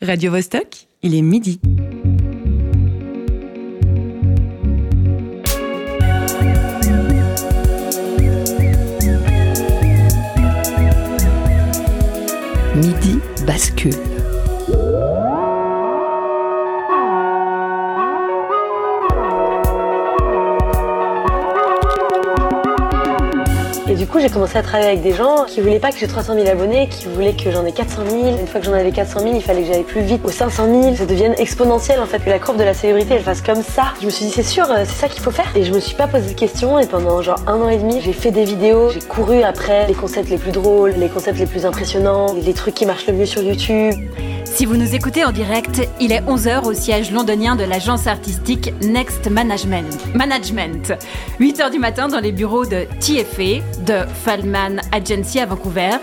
Radio Vostok, il est midi. Midi bascule. Coup, j'ai commencé à travailler avec des gens qui voulaient pas que j'ai 300 000 abonnés, qui voulaient que j'en ai 400 000. Une fois que j'en avais 400 000, il fallait que j'aille plus vite aux 500 000. Ça devienne exponentiel en fait, que la courbe de la célébrité elle fasse comme ça. Je me suis dit, c'est sûr, euh, c'est ça qu'il faut faire. Et je me suis pas posé de questions. Et pendant genre un an et demi, j'ai fait des vidéos. J'ai couru après les concepts les plus drôles, les concepts les plus impressionnants, les trucs qui marchent le mieux sur YouTube. Si vous nous écoutez en direct, il est 11h au siège londonien de l'agence artistique Next Management. Management. 8h du matin dans les bureaux de TFA, de Feldman Agency à Vancouver,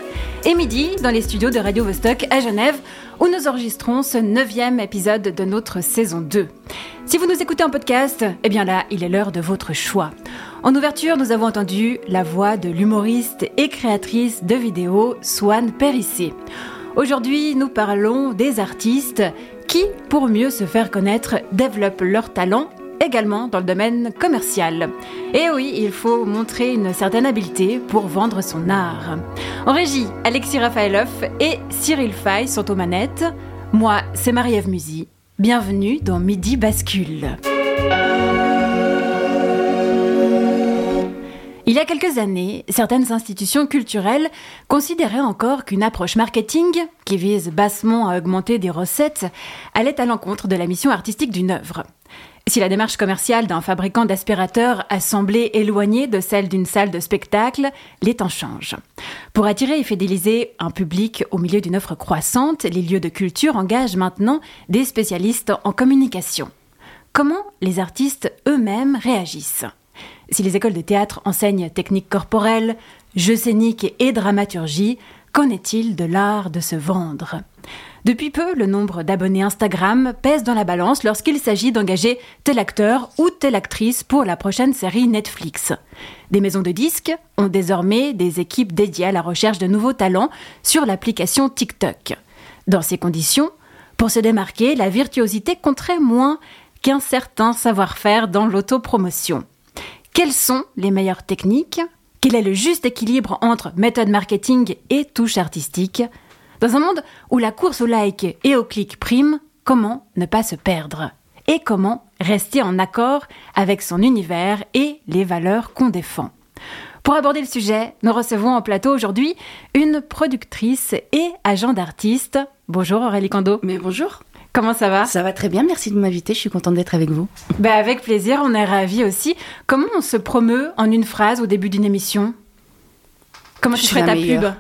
et midi dans les studios de Radio Vostok à Genève, où nous enregistrons ce neuvième épisode de notre saison 2. Si vous nous écoutez en podcast, eh bien là, il est l'heure de votre choix. En ouverture, nous avons entendu la voix de l'humoriste et créatrice de vidéos Swan Périssé. Aujourd'hui, nous parlons des artistes qui, pour mieux se faire connaître, développent leur talent également dans le domaine commercial. Et oui, il faut montrer une certaine habileté pour vendre son art. En régie, Alexis Rafaelov et Cyril Fay sont aux manettes. Moi, c'est Marie-Ève Musy. Bienvenue dans Midi Bascule. Il y a quelques années, certaines institutions culturelles considéraient encore qu'une approche marketing, qui vise bassement à augmenter des recettes, allait à l'encontre de la mission artistique d'une œuvre. Si la démarche commerciale d'un fabricant d'aspirateurs a semblé éloignée de celle d'une salle de spectacle, les temps changent. Pour attirer et fidéliser un public au milieu d'une offre croissante, les lieux de culture engagent maintenant des spécialistes en communication. Comment les artistes eux-mêmes réagissent? Si les écoles de théâtre enseignent technique corporelle, jeux scéniques et dramaturgie, qu'en est-il de l'art de se vendre? Depuis peu, le nombre d'abonnés Instagram pèse dans la balance lorsqu'il s'agit d'engager tel acteur ou telle actrice pour la prochaine série Netflix. Des maisons de disques ont désormais des équipes dédiées à la recherche de nouveaux talents sur l'application TikTok. Dans ces conditions, pour se démarquer, la virtuosité compterait moins qu'un certain savoir-faire dans l'autopromotion. Quelles sont les meilleures techniques? Quel est le juste équilibre entre méthode marketing et touche artistique? Dans un monde où la course au like et au clic prime, comment ne pas se perdre? Et comment rester en accord avec son univers et les valeurs qu'on défend? Pour aborder le sujet, nous recevons en plateau aujourd'hui une productrice et agent d'artiste. Bonjour Aurélie Kando. Mais bonjour. Comment ça va? Ça va très bien, merci de m'inviter, je suis contente d'être avec vous. Bah avec plaisir, on est ravis aussi. Comment on se promeut en une phrase au début d'une émission? Comment tu ferais ta pub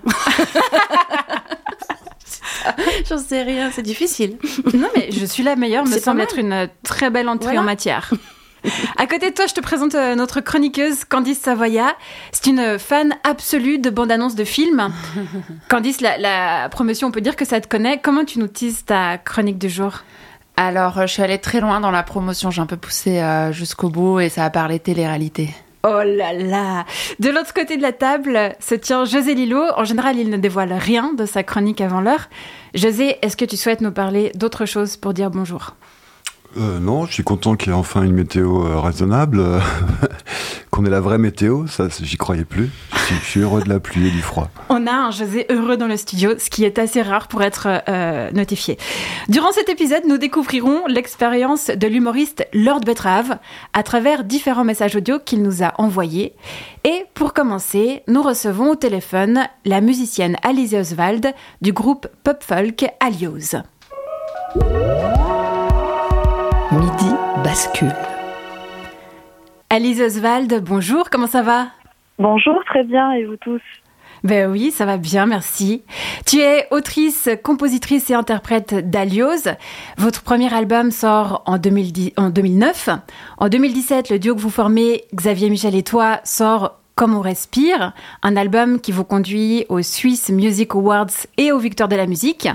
J'en sais rien, c'est difficile. Non mais je suis la meilleure, me semble être une très belle entrée voilà. en matière. À côté de toi, je te présente euh, notre chroniqueuse Candice Savoya. C'est une fan absolue de bandes-annonces de films. Candice, la, la, promotion, on peut dire que ça te connaît. Comment tu nous tises ta chronique du jour? Alors, je suis allée très loin dans la promotion. J'ai un peu poussé euh, jusqu'au bout et ça a parlé télé-réalité. Oh là là De l'autre côté de la table se tient José Lillo. En général, il ne dévoile rien de sa chronique avant l'heure. José, est-ce que tu souhaites nous parler d'autre chose pour dire bonjour? Euh, non, je suis content qu'il y ait enfin une météo euh, raisonnable, qu'on ait la vraie météo, ça j'y croyais plus. Je suis, heureux de la pluie et du froid. On a un José heureux dans le studio, ce qui est assez rare pour être euh, notifié. Durant cet épisode, nous découvrirons l'expérience de l'humoriste Lord Betrave à travers différents messages audio qu'il nous a envoyés. Et pour commencer, nous recevons au téléphone la musicienne Alice Oswald du groupe pop folk Alios. Bascule. Alice Oswald, bonjour, comment ça va? Bonjour, très bien, et vous tous? Ben oui, ça va bien, merci. Tu es autrice, compositrice et interprète d'Alios. Votre premier album sort en, 2010, en 2009. En 2017, le duo que vous formez, Xavier Michel et toi, sort Comme on respire, un album qui vous conduit aux Swiss Music Awards et aux Victoires de la musique.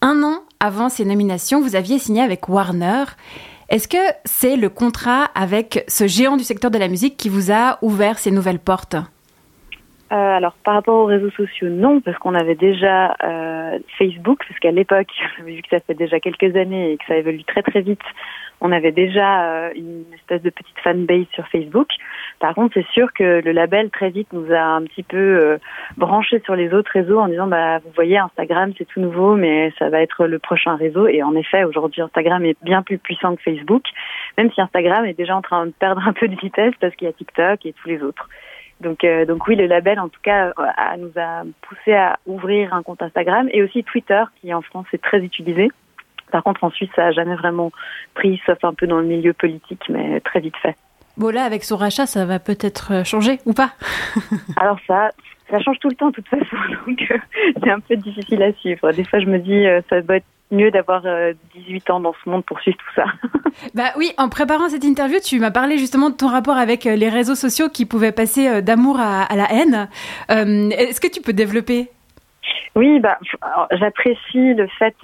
Un an avant ces nominations, vous aviez signé avec Warner. Est-ce que c'est le contrat avec ce géant du secteur de la musique qui vous a ouvert ces nouvelles portes Euh, alors par rapport aux réseaux sociaux, non, parce qu'on avait déjà euh, Facebook, parce qu'à l'époque, vu que ça fait déjà quelques années et que ça évolue très très vite, on avait déjà euh, une espèce de petite fanbase sur Facebook. Par contre, c'est sûr que le label très vite nous a un petit peu euh, branché sur les autres réseaux en disant bah vous voyez Instagram c'est tout nouveau mais ça va être le prochain réseau et en effet aujourd'hui Instagram est bien plus puissant que Facebook même si Instagram est déjà en train de perdre un peu de vitesse parce qu'il y a TikTok et tous les autres. Donc, euh, oui, le label, en tout cas, a, nous a poussé à ouvrir un compte Instagram et aussi Twitter, qui en France est très utilisé. Par contre, en Suisse, ça n'a jamais vraiment pris, sauf un peu dans le milieu politique, mais très vite fait. Bon, là, avec son rachat, ça va peut-être euh, changer ou pas? Alors ça, ça change tout le temps de toute façon, donc euh, c'est un peu difficile à suivre. Des fois, je me dis, euh, ça doit être mieux d'avoir 18 ans dans ce monde pour suivre tout ça. bah oui, en préparant cette interview, tu m'as parlé justement de ton rapport avec les réseaux sociaux qui pouvaient passer d'amour à, à, la haine. Est-ce que tu peux développer? Oui, bah, j'apprécie le fait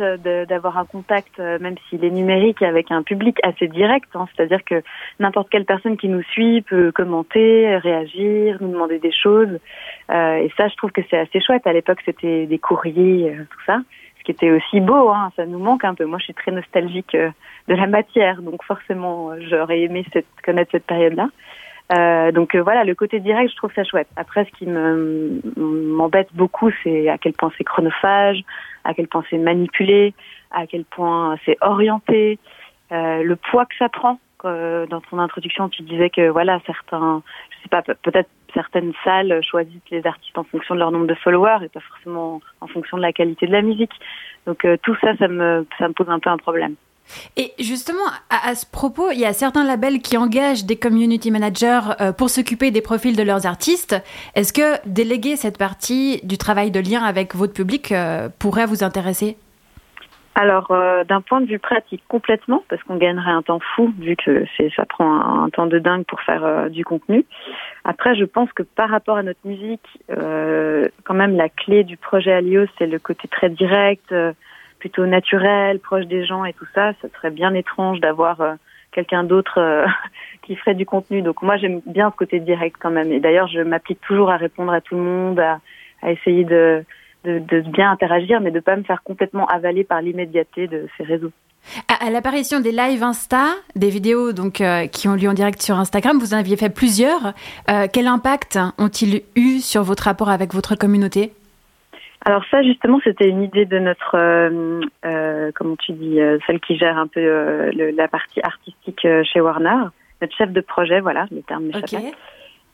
d'avoir un contact, euh, même s'il est numérique, avec un public assez direct. Hein, C'est-à-dire que n'importe quelle personne qui nous suit peut commenter, réagir, nous demander des choses. Euh, et ça, je trouve que c'est assez chouette. À l'époque, c'était des courriers, euh, tout ça, ce qui était aussi beau. Hein, ça nous manque un peu. Moi, je suis très nostalgique euh, de la matière, donc forcément, j'aurais aimé cette, connaître cette période-là. Euh, donc euh, voilà, le côté direct, je trouve ça chouette. Après, ce qui m'embête beaucoup, c'est à quel point c'est chronophage, à quel point c'est manipulé, à quel point c'est orienté, euh, le poids que ça prend. dans ton introduction, tu disais que voilà, certains, je sais pas, peut-être certaines salles choisissent les artistes en fonction de leur nombre de followers et pas forcément en fonction de la qualité de la musique. Donc tout ça, ça me, ça me pose un peu un problème. Et justement, à, ce propos, il y a certains labels qui engagent des community managers euh, pour s'occuper des profils de leurs artistes. Est-ce que déléguer cette partie du travail de lien avec votre public euh, pourrait vous intéresser? Alors, euh, d'un point de vue pratique, complètement, parce qu'on gagnerait un temps fou, vu que ça prend un, temps de dingue pour faire du contenu. Après, je pense que par rapport à notre musique, quand même, la clé du projet Alios, c'est le côté très direct, plutôt naturel, proche des gens et tout ça, ça serait bien étrange d'avoir euh, quelqu'un d'autre euh, qui ferait du contenu. Donc moi j'aime bien ce côté direct quand même. Et d'ailleurs je m'applique toujours à répondre à tout le monde, à, essayer de, bien interagir, mais de pas me faire complètement avaler par l'immédiateté de ces réseaux. À, l'apparition des lives Insta, des vidéos donc euh, qui ont lieu en direct sur Instagram, vous en aviez fait plusieurs. quel impact ont-ils eu sur votre rapport avec votre communauté? Alors ça justement c'était une idée de notre euh, euh comment tu dis euh, celle qui gère un peu euh, le, la partie artistique chez Warner. Notre chef de projet voilà le terme m'échappait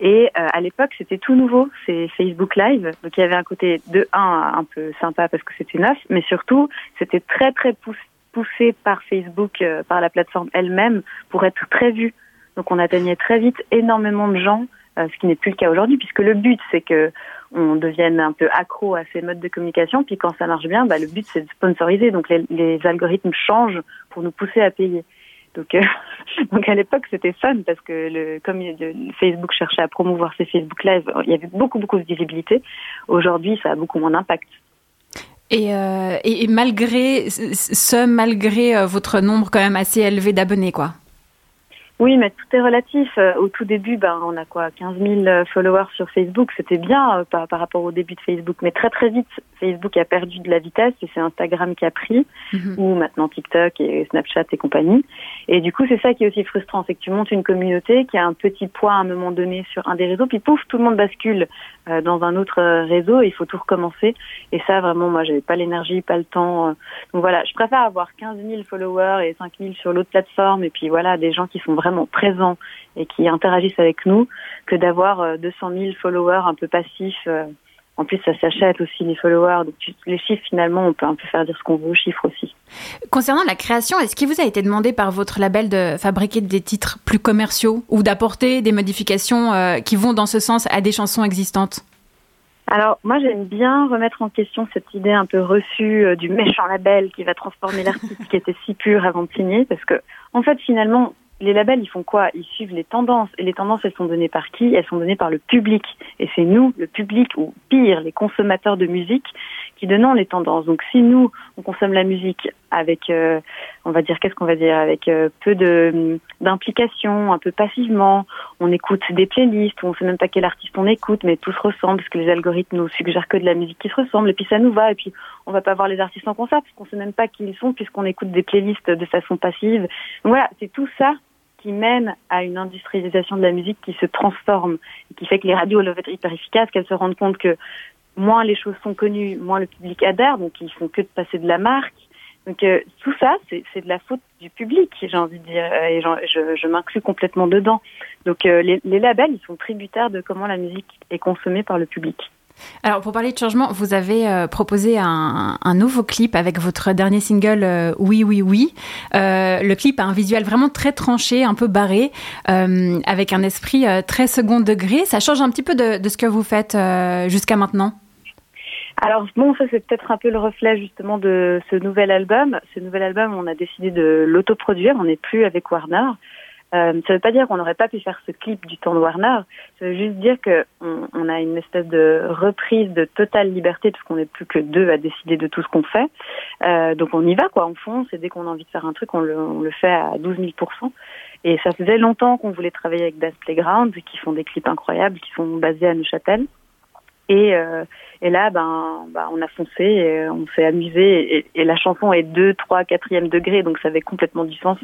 et à l'époque c'était tout nouveau c'est Facebook Live. Donc il y avait un côté de un un peu sympa parce que c'était neuf mais surtout c'était très très poussé par Facebook par la plateforme elle-même pour être très vu. Donc on atteignait très vite énormément de gens ce qui n'est plus le cas aujourd'hui puisque le but c'est que on devienne un peu accro à ces modes de communication. Puis quand ça marche bien, bah, le but c'est de sponsoriser. Donc les, algorithmes changent pour nous pousser à payer. Donc, euh, donc à l'époque c'était fun parce que le, comme Facebook cherchait à promouvoir ses Facebook Live, il y avait beaucoup beaucoup de visibilité. Aujourd'hui, ça a beaucoup moins d'impact. Et, euh, et, malgré ce, malgré euh, votre nombre quand même assez élevé d'abonnés, quoi. Oui, mais tout est relatif. Euh, au tout début, ben, on a quoi 15 000 euh, followers sur Facebook. C'était bien euh, par, par, rapport au début de Facebook. Mais très très vite, Facebook a perdu de la vitesse et c'est Instagram qui a pris, mhm. ou maintenant TikTok et Snapchat et compagnie. Et du coup, c'est ça qui est aussi frustrant. C'est que tu montes une communauté qui a un petit poids à un moment donné sur un des réseaux, puis pouf, tout le monde bascule dans un autre réseau et il faut tout recommencer. Et ça, vraiment, moi, j'avais pas l'énergie, pas le temps. Donc voilà, je préfère avoir 15 000 followers et 5 000 sur l'autre plateforme et puis voilà, des gens qui sont vraiment présents et qui interagissent avec nous que d'avoir 200 euh, 000 followers un peu passifs. Euh. En plus, ça s'achète aussi les followers. Donc, les chiffres, finalement, on peut un peu faire dire ce qu'on veut aux chiffres aussi. Concernant la création, est-ce qu'il vous a été demandé par votre label de fabriquer des titres plus commerciaux ou d'apporter des modifications euh, qui vont dans ce sens à des chansons existantes? Alors moi j'aime bien remettre en question cette idée un peu reçue du méchant label qui va transformer l'artiste qui était si pur avant de signer parce que en fait finalement les labels, ils font quoi? Ils suivent les tendances. Et les tendances, elles sont données par qui? Elles sont données par le public. Et c'est nous, le public, ou pire, les consommateurs de musique, qui donnons les tendances. Donc si nous, on consomme la musique avec, euh, on va dire, qu'est-ce qu'on va dire, avec euh, peu de d'implication, un peu passivement. On écoute des playlists, on sait même pas quel artiste on écoute, mais tout se ressemble parce que les algorithmes nous suggèrent que de la musique qui se ressemble, et puis ça nous va. Et puis on va pas voir les artistes en concert parce qu'on sait même pas qui ils sont puisqu'on écoute des playlists de façon passive. Voilà, c'est tout ça qui mène à une industrialisation de la musique qui se transforme et qui fait que les radios doivent être hyper efficaces, qu'elles se rendent compte que moins les choses sont connues, moins le public adhère, donc ils font que de passer de la marque. Donc euh, tout ça, c'est de la faute du public, j'ai envie de dire, et je, je m'inclus complètement dedans. Donc euh, les, les labels, ils sont tributaires de comment la musique est consommée par le public. Alors, pour parler de changement, vous avez euh, proposé un, un, nouveau clip avec votre dernier single euh, Oui, oui, oui. Euh, le clip a un visuel vraiment très tranché, un peu barré, avec un esprit très second degré. Ça change un petit peu de, de ce que vous faites jusqu'à maintenant? Alors bon, ça c'est peut-être un peu le reflet justement de ce nouvel album. Ce nouvel album, on a décidé de l'autoproduire. On n'est plus avec Warner. Euh, ça ne veut pas dire qu'on n'aurait pas pu faire ce clip du temps de Warner. Ça veut juste dire que on, a une espèce de reprise de totale liberté parce qu'on n'est plus que deux à décider de tout ce qu'on fait. Euh, donc on y va quoi, on fonce. Et dès qu'on a envie de faire un truc, on le, on le fait à 12 000 Et ça faisait longtemps qu'on voulait travailler avec Das Playground, qui font des clips incroyables, qui sont basés à Neuchâtel. Et, euh, et là, ben, ben, on a foncé, et on s'est amusé, et, et, la chanson est 2, 3, 4e degré, donc ça avait complètement du sens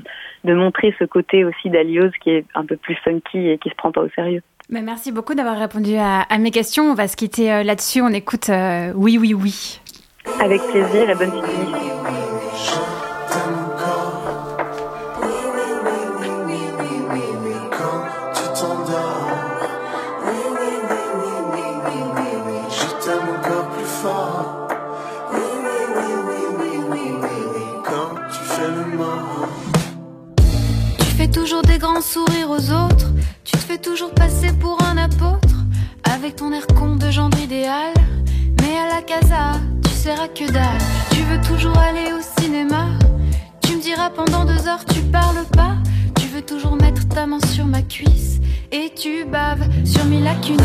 de montrer ce côté aussi d'Aliose qui est un peu plus funky et qui se prend pas au sérieux. Mais merci beaucoup d'avoir répondu à, à, mes questions. On va se quitter euh, là-dessus. On écoute euh, Oui, oui, oui. Avec plaisir et bonne suite. Toujours passer pour un apôtre. Avec ton air con de gendre idéal. Mais à la casa, tu seras que dalle. Tu veux toujours aller au cinéma? Tu me diras pendant deux heures, tu parles pas. Tu veux toujours mettre ta main sur ma cuisse. Et tu baves sur mes lacunes.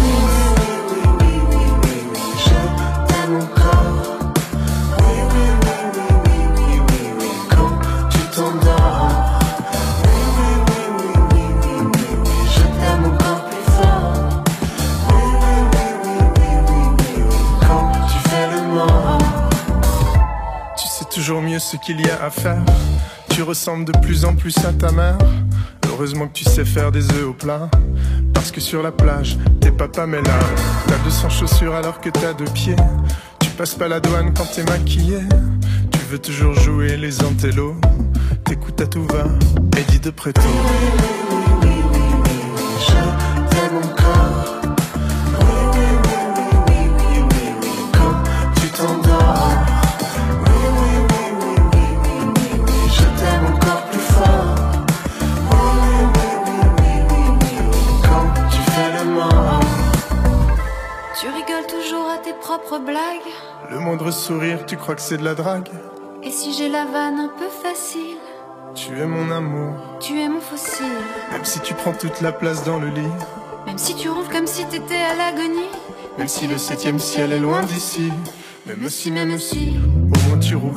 Toujours mieux ce qu'il y a à faire. Tu ressembles de plus en plus à ta mère. Heureusement que tu sais faire des œufs au plat. Parce que sur la plage, t'es papa mais là, t'as 200 chaussures alors que t'as deux pieds. Tu passes pas la douane quand t'es maquillé. Tu veux toujours jouer les antellos. T'écoutes à tout va, et dis de près Le moindre sourire, tu crois que c'est de la drague? Et si j'ai la vanne un peu facile? Tu es mon amour. Tu es mon fossile. Même si tu prends toute la place dans le lit. Même si tu roules comme si t'étais à l'agonie. Même si le septième ciel est loin d'ici. Même si, même si, au moins tu roules.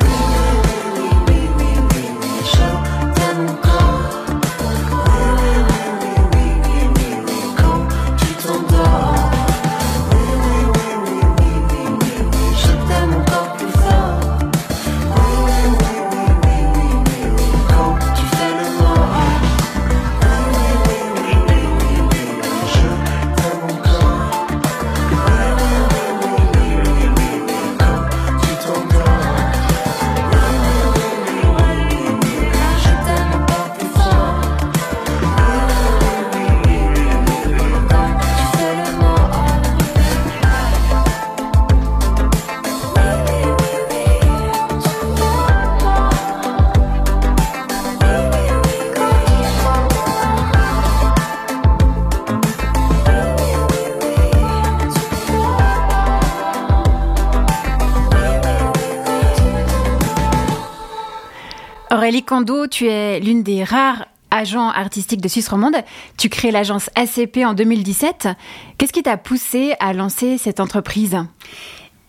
Kondo, tu es l'une des rares agents artistiques de Suisse romande. Tu crées l'agence ACP en 2017. Qu'est-ce qui t'a poussé à lancer cette entreprise?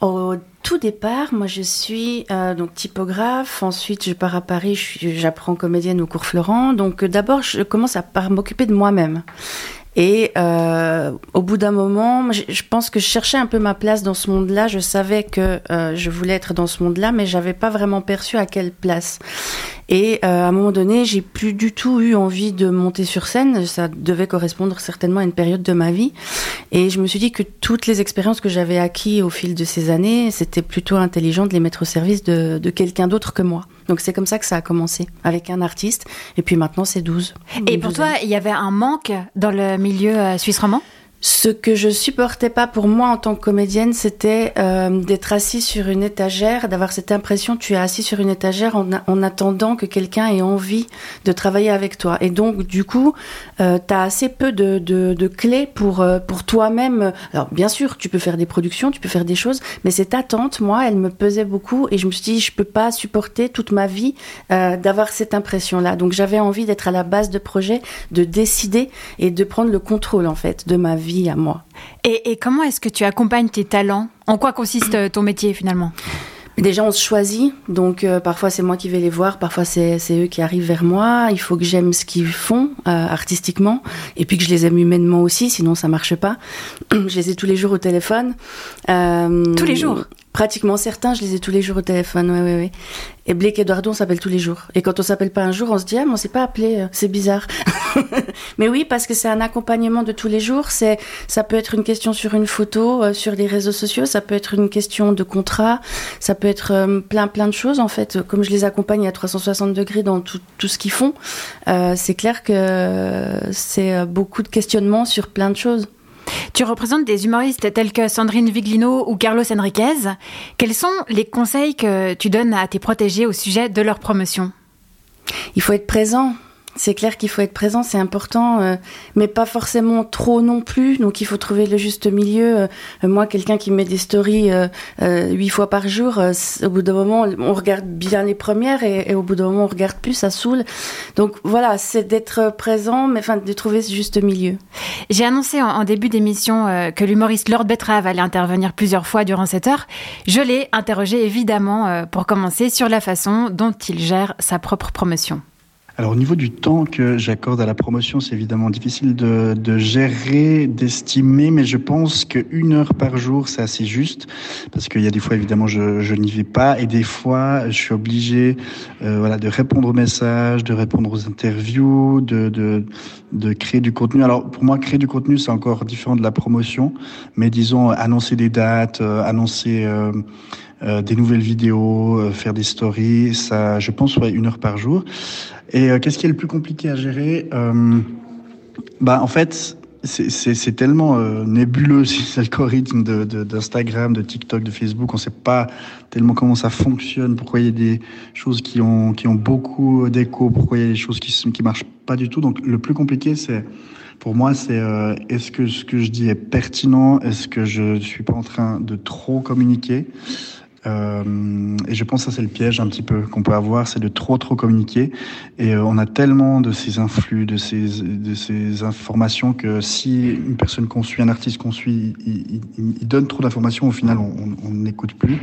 Au tout départ, moi je suis euh, donc typographe, ensuite je pars à Paris, j'apprends comédienne au cours Florent. Donc euh, d'abord je commence à m'occuper de moi-même. Et euh, au bout d'un moment, je, pense que je cherchais un peu ma place dans ce monde-là. Je savais que je voulais être dans ce monde-là, mais j'avais pas vraiment perçu à quelle place. Et euh, à un moment donné, j'ai plus du tout eu envie de monter sur scène. Ça devait correspondre certainement à une période de ma vie. Et je me suis dit que toutes les expériences que j'avais acquises au fil de ces années, c'était plutôt intelligent de les mettre au service de, de quelqu'un d'autre que moi. Donc c'est comme ça que ça a commencé, avec un artiste. Et puis maintenant, c'est 12. Et pour toi, il y avait un manque dans le milieu euh, suisse romand ce que je supportais pas pour moi en tant que comédienne, c'était euh, d'être assis sur une étagère, d'avoir cette impression tu es assis sur une étagère en, en attendant que quelqu'un ait envie de travailler avec toi. Et donc du coup, euh, tu as assez peu de, de, de clés pour euh, pour toi-même. Alors bien sûr, tu peux faire des productions, tu peux faire des choses, mais cette attente, moi, elle me pesait beaucoup et je me suis dit je peux pas supporter toute ma vie euh, d'avoir cette impression-là. Donc j'avais envie d'être à la base de projet, de décider et de prendre le contrôle en fait de ma vie à moi. Et, et comment est-ce que tu accompagnes tes talents? En quoi consiste ton métier finalement? Déjà, on se choisit, donc euh, parfois c'est moi qui vais les voir, parfois c'est eux qui arrivent vers moi. Il faut que j'aime ce qu'ils font euh, artistiquement, et puis que je les aime humainement aussi, sinon ça marche pas. je les ai tous les jours au téléphone. Euh, tous les jours? Pratiquement certains, je les ai tous les jours au téléphone, ouais, ouais, ouais. Et Blake Eduardo, on s'appelle tous les jours. Et quand on s'appelle pas un jour, on se dit, ah, mais on s'est pas appelé, c'est bizarre. mais oui, parce que c'est un accompagnement de tous les jours. C'est, ça peut être une question sur une photo, euh, sur les réseaux sociaux, ça peut être une question de contrat, ça peut être euh, plein, plein de choses, en fait. Comme je les accompagne à 360 degrés dans tout, tout ce qu'ils font, euh, c'est clair que c'est beaucoup de questionnements sur plein de choses. Tu représentes des humoristes tels que Sandrine Viglino ou Carlos Enriquez. Quels sont les conseils que tu donnes à tes protégés au sujet de leur promotion? Il faut être présent. C'est clair qu'il faut être présent, c'est important, euh, mais pas forcément trop non plus. Donc il faut trouver le juste milieu. Euh, moi, quelqu'un qui met des stories euh, huit fois par jour, au bout d'un moment, on regarde bien les premières et, au bout d'un moment, on regarde plus, ça saoule. Donc voilà, c'est d'être présent, mais enfin de trouver ce juste milieu. J'ai annoncé en, en début d'émission que l'humoriste Lord Betrave allait intervenir plusieurs fois durant cette heure. Je l'ai interrogé évidemment pour commencer sur la façon dont il gère sa propre promotion. Alors au niveau du temps que j'accorde à la promotion, c'est évidemment difficile de, de gérer, d'estimer, mais je pense qu'une heure par jour, c'est assez juste, parce qu'il y a des fois, évidemment, je, je n'y vais pas, et des fois, je suis obligé euh, voilà, de répondre aux messages, de répondre aux interviews, de, de, de créer du contenu. Alors pour moi, créer du contenu, c'est encore différent de la promotion, mais disons, annoncer des dates, euh, annoncer... Euh, euh, des nouvelles vidéos, euh, faire des stories, ça, je pense, ouais, une heure par jour. Et euh, qu'est-ce qui est le plus compliqué à gérer Bah, en fait, c'est tellement euh, nébuleux ces algorithmes d'Instagram, de, de, de, TikTok, de Facebook. On ne sait pas tellement comment ça fonctionne, pourquoi il y a des choses qui ont, qui ont beaucoup d'écho, pourquoi il y a des choses qui ne marchent pas du tout. Donc le plus compliqué, c'est pour moi, c'est euh, est-ce que ce que je dis est pertinent? Est-ce que je suis pas en train de trop communiquer? Euh, et je pense que ça c'est le piège un petit peu qu'on peut avoir, c'est de trop trop communiquer. Et euh, on a tellement de ces influx, de ces, de ces informations que si une personne qu'on suit, un artiste qu'on suit, il, il, il, donne trop d'informations, au final on n'écoute plus.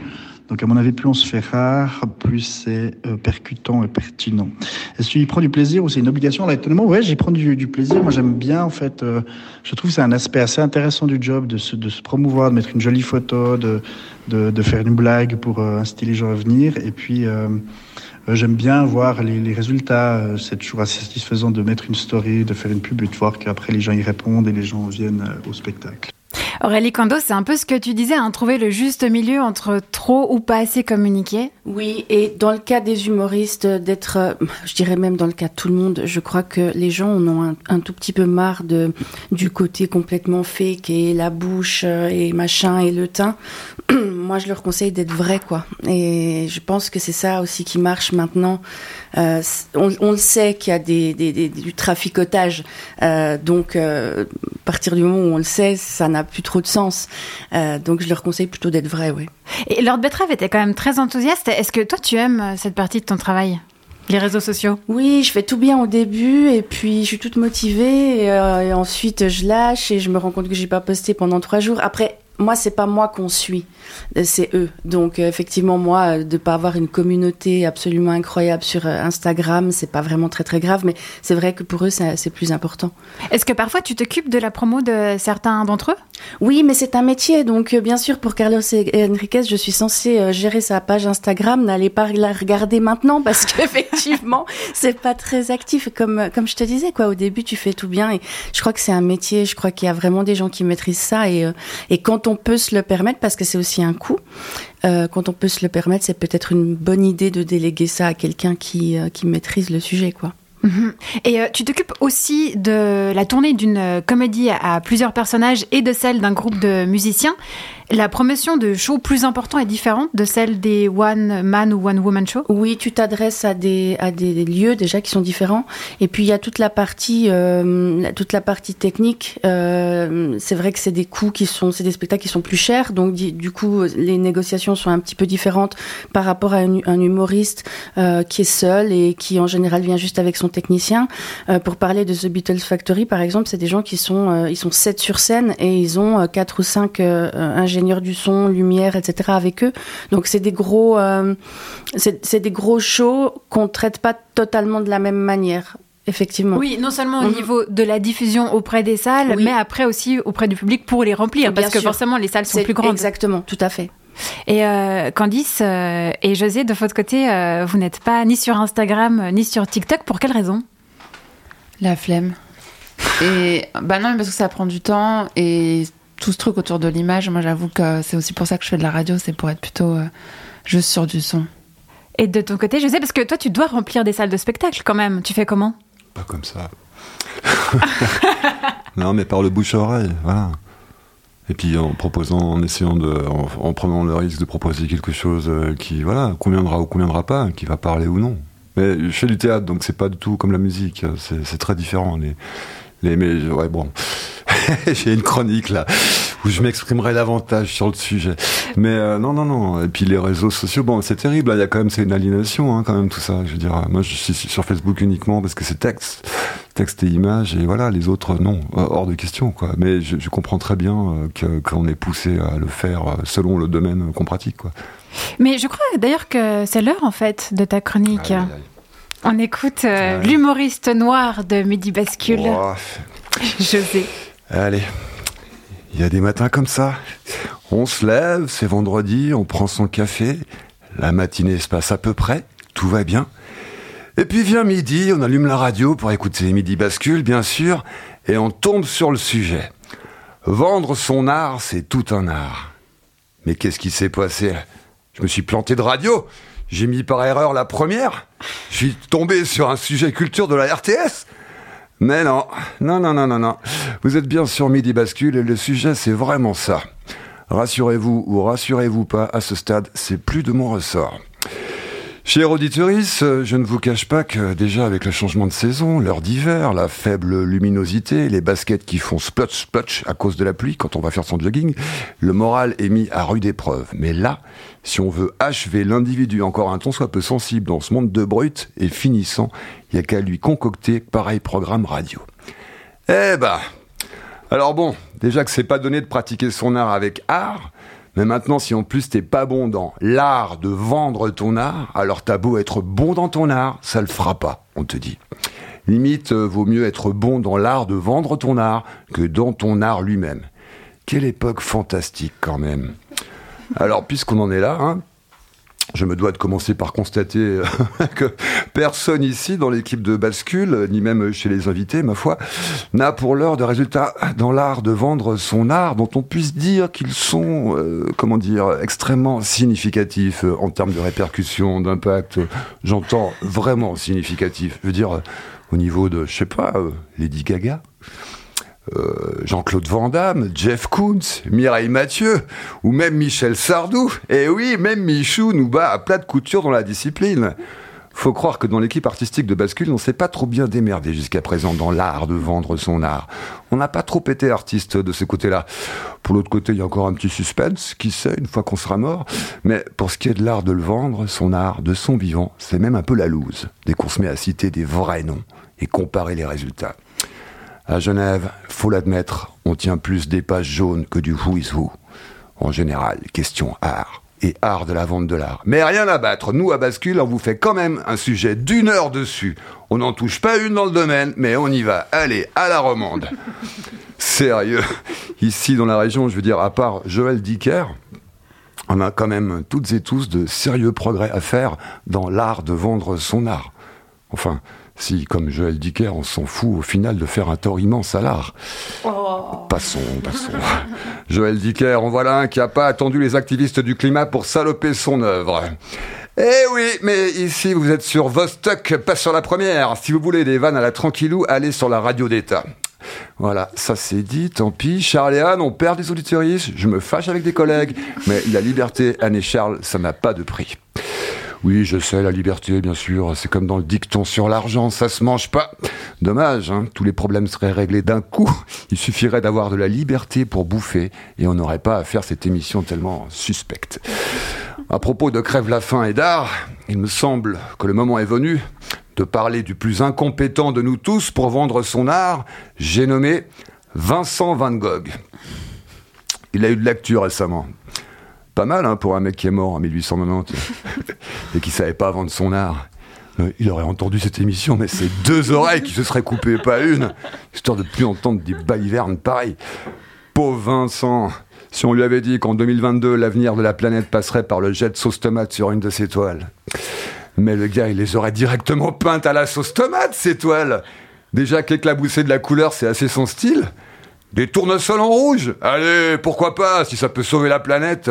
Donc à mon avis, plus on se fait rare, plus c'est euh, percutant et pertinent. Est-ce qu'il prend du plaisir ou c'est une obligation Là, étonnamment, ouais, j'y prends du, du, plaisir. Moi, j'aime bien, en fait. Euh, je trouve que c'est un aspect assez intéressant du job de se, de se promouvoir, de mettre une jolie photo, de, de, de faire une blague pour euh, inciter les gens à venir. Et puis, euh, j'aime bien voir les, les résultats. C'est toujours assez satisfaisant de mettre une story, de faire une pub et de voir qu'après les gens y répondent et les gens viennent au spectacle. Aurélie Kondo, c'est un peu ce que tu disais, hein, trouver le juste milieu entre trop ou pas assez communiquer. Oui, et dans le cas des humoristes, d'être, je dirais même dans le cas de tout le monde, je crois que les gens en ont un, tout petit peu marre de, du côté complètement fake et la bouche et machin et le teint. Moi, je leur conseille d'être vrai, quoi. Et je pense que c'est ça aussi qui marche maintenant. Euh, on, on, le sait qu'il y a des, des, des, du traficotage. Euh, donc, euh, à partir du moment où on le sait, ça n'a plus trop de sens. Euh, donc je leur conseille plutôt d'être vrai, oui. Et Lord Betrave était quand même très enthousiaste. Est-ce que toi tu aimes cette partie de ton travail? Les réseaux sociaux? Oui, je fais tout bien au début et puis je suis toute motivée et, euh, et ensuite je lâche et je me rends compte que j'ai pas posté pendant trois jours. Après, moi, c'est pas moi qu'on suit, c'est eux. Donc, euh, effectivement, moi, de pas avoir une communauté absolument incroyable sur euh, Instagram, c'est pas vraiment très très grave, mais c'est vrai que pour eux, c'est plus important. Est-ce que parfois tu t'occupes de la promo de certains d'entre eux? Oui, mais c'est un métier, donc euh, bien sûr, pour Carlos Enriquez, je suis censée gérer sa page Instagram. N'allez pas la regarder maintenant parce qu'effectivement, c'est pas très actif. Comme comme je te disais, quoi, au début, tu fais tout bien, et je crois que c'est un métier. Je crois qu'il y a vraiment des gens qui maîtrisent ça, et et quand on peut se le permettre, parce que c'est aussi un coût, euh, quand on peut se le permettre, c'est peut-être une bonne idée de déléguer ça à quelqu'un qui, euh, qui maîtrise le sujet, quoi. Mhm. Et euh, tu t'occupes aussi de la tournée d'une comédie à plusieurs personnages et de celle d'un groupe de musiciens. La promotion de shows plus importants est différente de celle des one man ou one woman shows Oui, tu t'adresses à des, à des lieux déjà qui sont différents. Et puis il y a toute la partie, euh, toute la partie technique. Euh, c'est vrai que c'est des coûts qui sont, c'est des spectacles qui sont plus chers. Donc du coup, les négociations sont un petit peu différentes par rapport à un, humoriste euh, qui est seul et qui en général vient juste avec son technicien. Euh, pour parler de The Beatles Factory, par exemple, c'est des gens qui sont, euh, ils sont sept sur scène et ils ont quatre ou cinq ingénieurs ingénieurs du son, lumière, etc. avec eux. Donc c'est des gros, euh, c'est des gros shows qu'on traite pas totalement de la même manière. Effectivement. Oui, non seulement au mhm. niveau de la diffusion auprès des salles, mais après aussi auprès du public pour les remplir, parce que forcément les salles sont plus grandes. Exactement, tout à fait. Et euh, Candice euh, et José, de votre côté, vous n'êtes pas ni sur Instagram ni sur TikTok. Pour quelle raison? La flemme. Et bah non, parce que ça prend du temps et tout ce truc autour de l'image, moi j'avoue que c'est aussi pour ça que je fais de la radio, c'est pour être plutôt euh, juste sur du son. Et de ton côté, je sais, parce que toi tu dois remplir des salles de spectacle quand même. Tu fais comment? Pas comme ça. non, mais par le bouche à oreille, voilà. Et puis en proposant, en essayant de, en, prenant le risque de proposer quelque chose euh, qui, voilà, conviendra ou conviendra pas, qui va parler ou non. Mais je fais du théâtre, donc c'est pas du tout comme la musique, c'est très différent. Les, les, mais ouais, bon. j'ai une chronique là où je m'exprimerai davantage sur le sujet. Mais euh, non, non, non. Et puis les réseaux sociaux, bon, c'est terrible. Il y a quand même c'est une aliénation, hein, quand même tout ça. Je veux dire, moi, je suis sur Facebook uniquement parce que c'est texte, texte et images, et voilà. Les autres, non, hors de question, quoi. Mais je, je comprends très bien euh, qu'on est poussé à le faire euh, selon le domaine qu'on pratique, quoi. Mais je crois d'ailleurs que c'est l'heure en fait de ta chronique. On écoute l'humoriste noir de Midi Bascule. Oh. José. Allez, il y a des matins comme ça. On se lève, c'est vendredi, on prend son café, la matinée se passe à peu près, tout va bien. Et puis vient midi, on allume la radio pour écouter Midi Bascule, bien sûr, et on tombe sur le sujet. Vendre son art, c'est tout un art. Mais qu'est-ce qui s'est passé? Je me suis planté de radio J'ai mis par erreur la première Je suis tombé sur un sujet culture de la RTS mais non, non, non, non, non, non. Vous êtes bien sur Midi Bascule et le sujet c'est vraiment ça. Rassurez-vous ou rassurez-vous pas, à ce stade, c'est plus de mon ressort. Chers auditeurs, je ne vous cache pas que déjà avec le changement de saison, l'heure d'hiver, la faible luminosité, les baskets qui font splotch splotch à cause de la pluie quand on va faire son jogging, le moral est mis à rude épreuve. Mais là, si on veut achever l'individu encore un ton soit peu sensible dans ce monde de brut et finissant, il n'y a qu'à lui concocter pareil programme radio. Eh ben, alors bon, déjà que c'est pas donné de pratiquer son art avec art, mais maintenant si en plus t'es pas bon dans l'art de vendre ton art, alors t'as beau être bon dans ton art, ça le fera pas, on te dit. Limite, euh, vaut mieux être bon dans l'art de vendre ton art que dans ton art lui-même. Quelle époque fantastique quand même. Alors, puisqu'on en est là, hein, je me dois de commencer par constater euh, que personne ici dans l'équipe de bascule, ni même chez les invités, ma foi, n'a pour l'heure de résultats dans l'art de vendre son art, dont on puisse dire qu'ils sont, euh, comment dire, extrêmement significatifs euh, en termes de répercussion, d'impact. J'entends vraiment significatif. Je veux dire, au niveau de, je sais pas, Lady Gaga. Euh, Jean-Claude Van Damme, Jeff Koons, Mireille Mathieu, ou même Michel Sardou. Et oui, même Michou nous bat à plat de couture dans la discipline. Faut croire que dans l'équipe artistique de Bascule, on s'est pas trop bien démerdé jusqu'à présent dans l'art de vendre son art. On n'a pas trop été artiste de ce côté-là. Pour l'autre côté, il y a encore un petit suspense, qui sait, une fois qu'on sera mort. Mais pour ce qui est de l'art de le vendre, son art, de son vivant, c'est même un peu la loose, dès qu'on se met à citer des vrais noms et comparer les résultats. À Genève, faut l'admettre, on tient plus des pages jaunes que du who is who. En général, question art et art de la vente de l'art. Mais rien à battre, nous à Bascule, on vous fait quand même un sujet d'une heure dessus. On n'en touche pas une dans le domaine, mais on y va. Allez, à la romande. Sérieux. Ici, dans la région, je veux dire, à part Joël Dicker, on a quand même toutes et tous de sérieux progrès à faire dans l'art de vendre son art. Enfin, si, comme Joël Dicker, on s'en fout au final de faire un tort immense à l'art. Passons, passons. Joël Dicker, en voilà un qui n'a pas attendu les activistes du climat pour saloper son œuvre. Eh oui, mais ici vous êtes sur Vostok, pas sur la première. Si vous voulez des vannes à la tranquillou, allez sur la radio d'État. Voilà, ça c'est dit, tant pis. Charles et Anne, on perd des auditoristes, je me fâche avec des collègues, mais la liberté, Anne et Charles, ça n'a pas de prix. Oui, je sais, la liberté, bien sûr, c'est comme dans le dicton sur l'argent, ça se mange pas. Dommage, hein, tous les problèmes seraient réglés d'un coup. Il suffirait d'avoir de la liberté pour bouffer et on n'aurait pas à faire cette émission tellement suspecte. À propos de Crève la faim et d'art, il me semble que le moment est venu de parler du plus incompétent de nous tous pour vendre son art. J'ai nommé Vincent Van Gogh. Il a eu de l'actu récemment. Pas mal hein, pour un mec qui est mort en 1890 et qui savait pas vendre son art. Euh, Il aurait entendu cette émission, mais c'est deux oreilles qui se seraient coupées, pas une, histoire de plus entendre des balivernes pareil. Pauvre Vincent, si on lui avait dit qu'en 2022, l'avenir de la planète passerait par le jet de sauce tomate sur une de ses toiles. Mais le gars, il les aurait directement peintes à la sauce tomate, ces toiles. Déjà qu'éclabousser de la couleur, c'est assez son style. Des tournesols en rouge Allez, pourquoi pas, si ça peut sauver la planète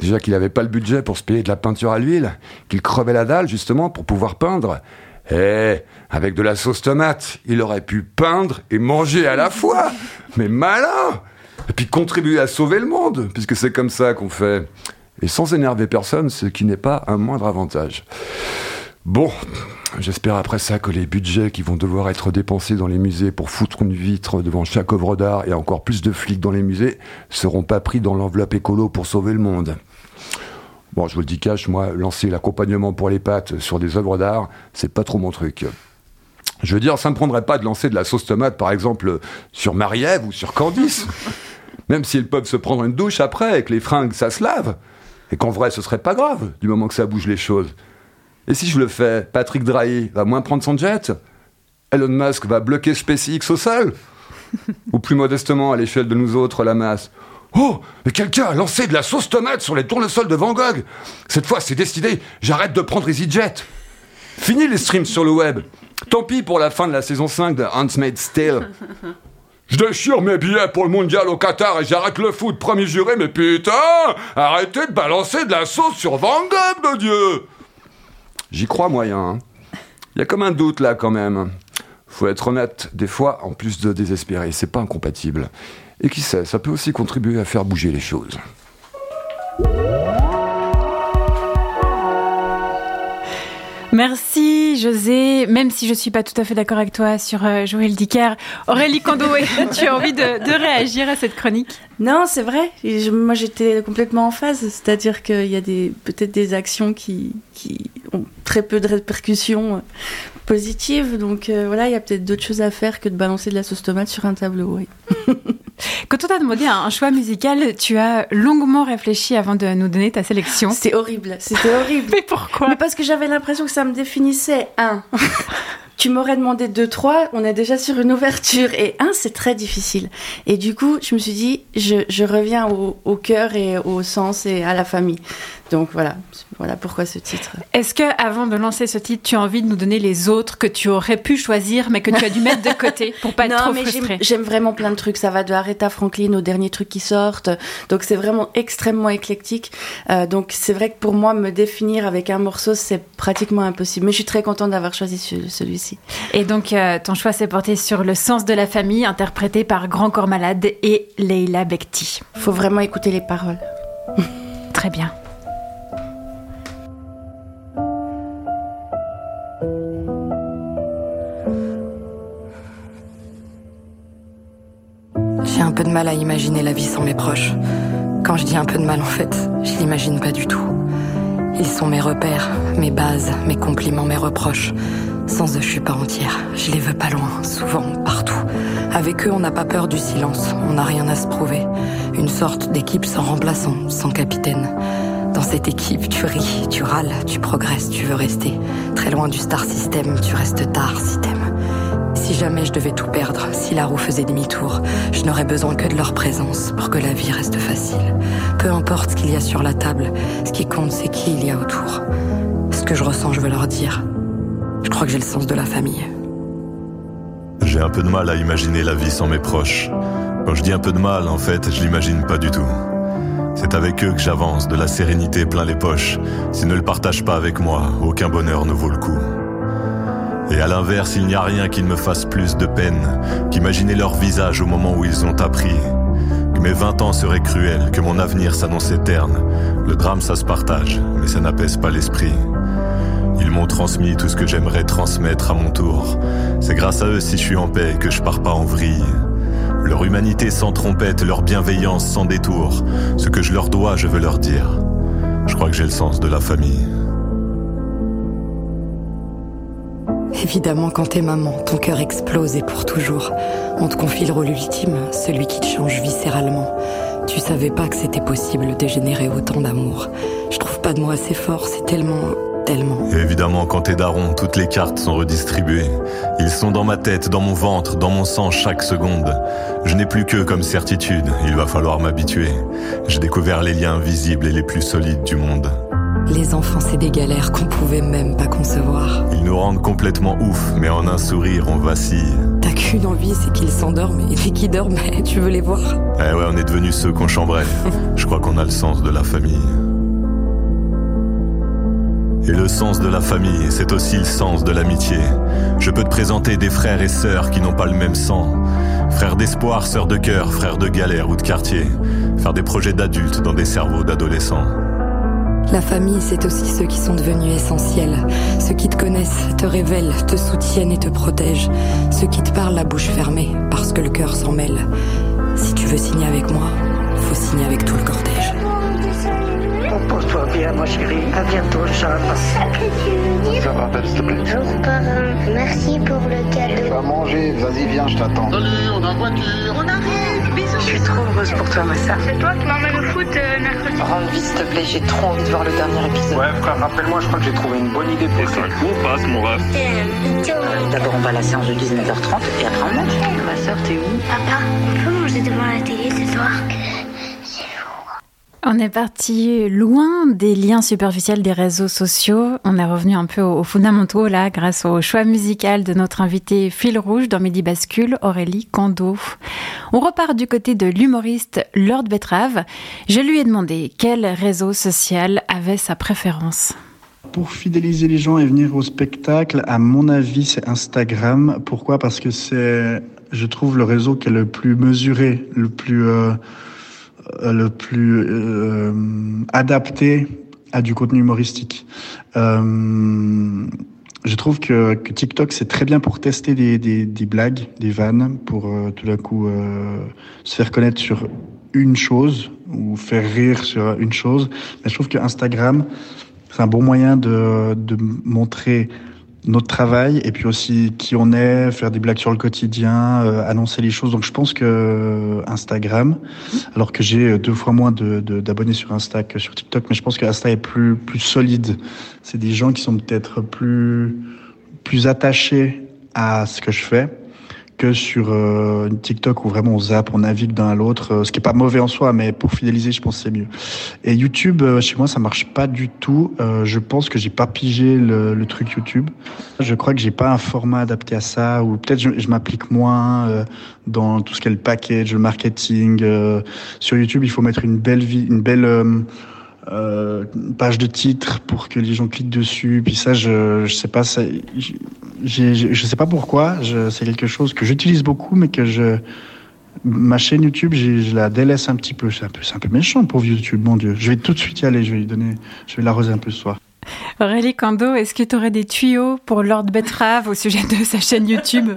Déjà qu'il n'avait pas le budget pour se payer de la peinture à l'huile, qu'il crevait la dalle justement pour pouvoir peindre. Eh, avec de la sauce tomate, il aurait pu peindre et manger à la fois. Mais malin Et puis contribuer à sauver le monde, puisque c'est comme ça qu'on fait. Et sans énerver personne, ce qui n'est pas un moindre avantage. Bon, j'espère après ça que les budgets qui vont devoir être dépensés dans les musées pour foutre une vitre devant chaque œuvre d'art et encore plus de flics dans les musées seront pas pris dans l'enveloppe écolo pour sauver le monde. Bon, je vous le dis cash, moi, lancer l'accompagnement pour les pattes sur des œuvres d'art, c'est pas trop mon truc. Je veux dire, ça me prendrait pas de lancer de la sauce tomate, par exemple, sur Marie-Ève ou sur Candice. Même si elles peuvent se prendre une douche après et que les fringues, ça se lave. Et qu'en vrai, ce serait pas grave, du moment que ça bouge les choses. Et si je le fais, Patrick Drahi va moins prendre son jet? Elon Musk va bloquer SpaceX au sol? Ou plus modestement, à l'échelle de nous autres, la masse. Oh, mais quelqu'un a lancé de la sauce tomate sur les tournesols de Van Gogh. Cette fois, c'est décidé, j'arrête de prendre EasyJet. Fini les streams sur le web. Tant pis pour la fin de la saison 5 de Handmaid's Tale je déchire mes billets pour le mondial au Qatar et j'arrête le foot, premier juré, mais putain Arrêtez de balancer de la sauce sur Van Gogh, de Dieu J'y crois moyen. hein. Il y a comme un doute là quand même. Faut être honnête, des fois, en plus de désespérer, c'est pas incompatible. Et qui sait, ça peut aussi contribuer à faire bouger les choses. Merci José, même si je suis pas tout à fait d'accord avec toi sur euh, Joël Dicker. Aurélie Condoé, tu as envie de, réagir à cette chronique? Non, c'est vrai. Je- moi, j'étais complètement en phase. C'est-à-dire qu'il y a peut-être des actions qui, qui ont très peu de répercussions euh, positives. Donc euh, voilà, il y a peut-être d'autres choses à faire que de balancer de la sauce tomate sur un tableau. Oui. Quand on t'a demandé un choix musical, tu as longuement réfléchi avant de nous donner ta sélection. C'était horrible. C'était horrible. Mais pourquoi Mais parce que j'avais l'impression que ça me définissait. Un. Tu m'aurais demandé deux, trois, on est déjà sur une ouverture. Et un, c'est très difficile. Et du coup, je me suis dit, je, je reviens au, au cœur et au sens et à la famille. Donc voilà, voilà pourquoi ce titre. Est-ce que avant de lancer ce titre, tu as envie de nous donner les autres que tu aurais pu choisir, mais que tu as dû mettre de côté pour pas être non, trop mais j'aime- vraiment plein de trucs. Ça va de Aretha Franklin aux derniers trucs qui sortent. Donc c'est vraiment extrêmement éclectique. Euh, donc c'est vrai que pour moi, me définir avec un morceau, c'est pratiquement impossible. Mais je suis très contente d'avoir choisi ce- celui-ci. Et donc, euh, ton choix s'est porté sur Le sens de la famille, interprété par Grand Corps Malade et Leila Bekti. Faut vraiment écouter les paroles. Très bien. J'ai un peu de mal à imaginer la vie sans mes proches. Quand je dis un peu de mal, en fait, je l'imagine pas du tout. Ils sont mes repères, mes bases, mes compliments, mes reproches. Sans eux, je suis pas entière. Je les veux pas loin, souvent, partout. Avec eux, on n'a pas peur du silence, on n'a rien à se prouver. Une sorte d'équipe sans remplaçant, sans capitaine. Dans cette équipe, tu ris, tu râles, tu progresses, tu veux rester. Très loin du star system, tu restes tard si t'aimes. Si jamais je devais tout perdre, si la roue faisait demi-tour, je n'aurais besoin que de leur présence pour que la vie reste facile. Peu importe ce qu'il y a sur la table, ce qui compte c'est qui il y a autour. Ce que je ressens, je veux leur dire. Je crois que j'ai le sens de la famille. J'ai un peu de mal à imaginer la vie sans mes proches. Quand je dis un peu de mal, en fait, je l'imagine pas du tout. C'est avec eux que j'avance, de la sérénité plein les poches. S'ils ne le partagent pas avec moi, aucun bonheur ne vaut le coup. Et à l'inverse, il n'y a rien qui ne me fasse plus de peine qu'imaginer leur visage au moment où ils ont appris que mes 20 ans seraient cruels, que mon avenir s'annonçait terne. Le drame, ça se partage, mais ça n'apaise pas l'esprit. Ils m'ont transmis tout ce que j'aimerais transmettre à mon tour. C'est grâce à eux si je suis en paix que je pars pas en vrille. Leur humanité sans trompette, leur bienveillance sans détour. Ce que je leur dois, je veux leur dire. Je crois que j'ai le sens de la famille. Évidemment, quand t'es maman, ton cœur explose et pour toujours. On te confie le rôle ultime, celui qui te change viscéralement. Tu savais pas que c'était possible de générer autant d'amour. Je trouve pas de mots assez forts, c'est tellement tellement. Évidemment, quand t'es daron, toutes les cartes sont redistribuées. Ils sont dans ma tête, dans mon ventre, dans mon sang chaque seconde. Je n'ai plus que comme certitude, il va falloir m'habituer. J'ai découvert les liens visibles et les plus solides du monde. Les enfants, c'est des galères qu'on pouvait même pas concevoir. Ils nous rendent complètement ouf, mais en un sourire, on vacille. T'as qu'une envie, c'est qu'ils s'endorment, et dès qu'ils dorment, tu veux les voir? Eh ouais, on est devenus ceux qu'on chambrait. Je crois qu'on a le sens de la famille. Et le sens de la famille, c'est aussi le sens de l'amitié. Je peux te présenter des frères et sœurs qui n'ont pas le même sang. Frères d'espoir, sœurs de cœur, frères de galère ou de quartier. Faire des projets d'adultes dans des cerveaux d'adolescents. La famille, c'est aussi ceux qui sont devenus essentiels. Ceux qui te connaissent, te révèlent, te soutiennent et te protègent. Ceux qui te parlent la bouche fermée, parce que le cœur s'en mêle. Si tu veux signer avec moi, faut signer avec tout le cortège. Repose-toi bien, ma chérie. À bientôt, Charles. Ça va, belle, s'il te plaît Bonjour, parrain. Merci pour le cadeau. Va manger, vas-y, viens, je t'attends. Salut, on a une voiture. On arrive, bisous. Je suis trop heureuse pour toi, ma soeur. C'est toi qui m'emmène au foot euh, mercredi. Rentre vite, s'il te plaît, j'ai trop envie de voir le dernier épisode. Ouais, frère, rappelle-moi, je crois que j'ai trouvé une bonne idée pour ça. Où passe, mon ref D'abord, on va à la séance de 19h30 et après on mange. Ma soeur, t'es où? Papa, on peut manger devant la télé ce soir? On est parti loin des liens superficiels des réseaux sociaux. On est revenu un peu aux fondamentaux là, grâce au choix musical de notre invité fil rouge dans Midi Bascule, Aurélie Kando. On repart du côté de l'humoriste Lord Betrave. Je lui ai demandé quel réseau social avait sa préférence. Pour fidéliser les gens et venir au spectacle, à mon avis, c'est Instagram. Pourquoi? Parce que c'est, je trouve, le réseau qui est le plus mesuré, le plus euh, le plus euh, adapté à du contenu humoristique. Euh, je trouve que, que TikTok c'est très bien pour tester des, des, des blagues, des vannes, pour euh, tout d'un coup euh, se faire connaître sur une chose ou faire rire sur une chose. Mais je trouve que Instagram c'est un bon moyen de, de montrer notre travail et puis aussi qui on est, faire des blagues sur le quotidien, euh, annoncer les choses. Donc je pense que euh, Instagram, alors que j'ai deux fois moins de, de, d'abonnés sur Insta que sur TikTok, mais je pense que Insta est plus plus solide. C'est des gens qui sont peut-être plus plus attachés à ce que je fais que sur euh, TikTok où vraiment on zappe, on navigue d'un à l'autre, euh, ce qui est pas mauvais en soi, mais pour fidéliser, je pense c'est mieux. Et YouTube, euh, chez moi, ça marche pas du tout. Euh, je pense que j'ai pas pigé le, le, truc YouTube. Je crois que j'ai pas un format adapté à ça, ou peut-être je, je m'applique moins euh, dans tout ce qui est le package, le marketing. Euh, sur YouTube, il faut mettre une belle vie, une belle euh, page de titre pour que les gens cliquent dessus. Puis ça, je, je sais pas, je sais pas pourquoi. C'est quelque chose que j'utilise beaucoup, mais que je, ma chaîne YouTube, je la délaisse un petit peu. C'est un peu, c'est un peu méchant pour YouTube, mon Dieu. Je vais tout de suite y aller. Je vais lui donner, je vais l'arroser un peu ce soir. Aurélie Kando, est-ce que tu aurais des tuyaux pour Lord Betrave au sujet de sa chaîne YouTube?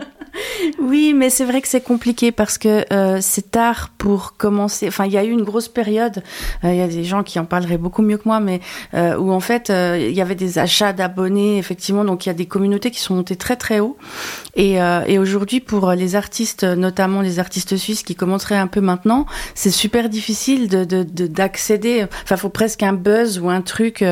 Oui, mais c'est vrai que c'est compliqué parce que euh, c'est tard pour commencer. Enfin, il y a eu une grosse période. euh, Il y a des gens qui en parleraient beaucoup mieux que moi, mais euh, où en fait euh, il y avait des achats d'abonnés, effectivement. Donc il y a des communautés qui sont montées très très haut. Et, euh, et aujourd'hui, pour les artistes, notamment les artistes suisses qui commenceraient un peu maintenant, c'est super difficile de de- de- d'accéder. enfin, faut presque un buzz ou un truc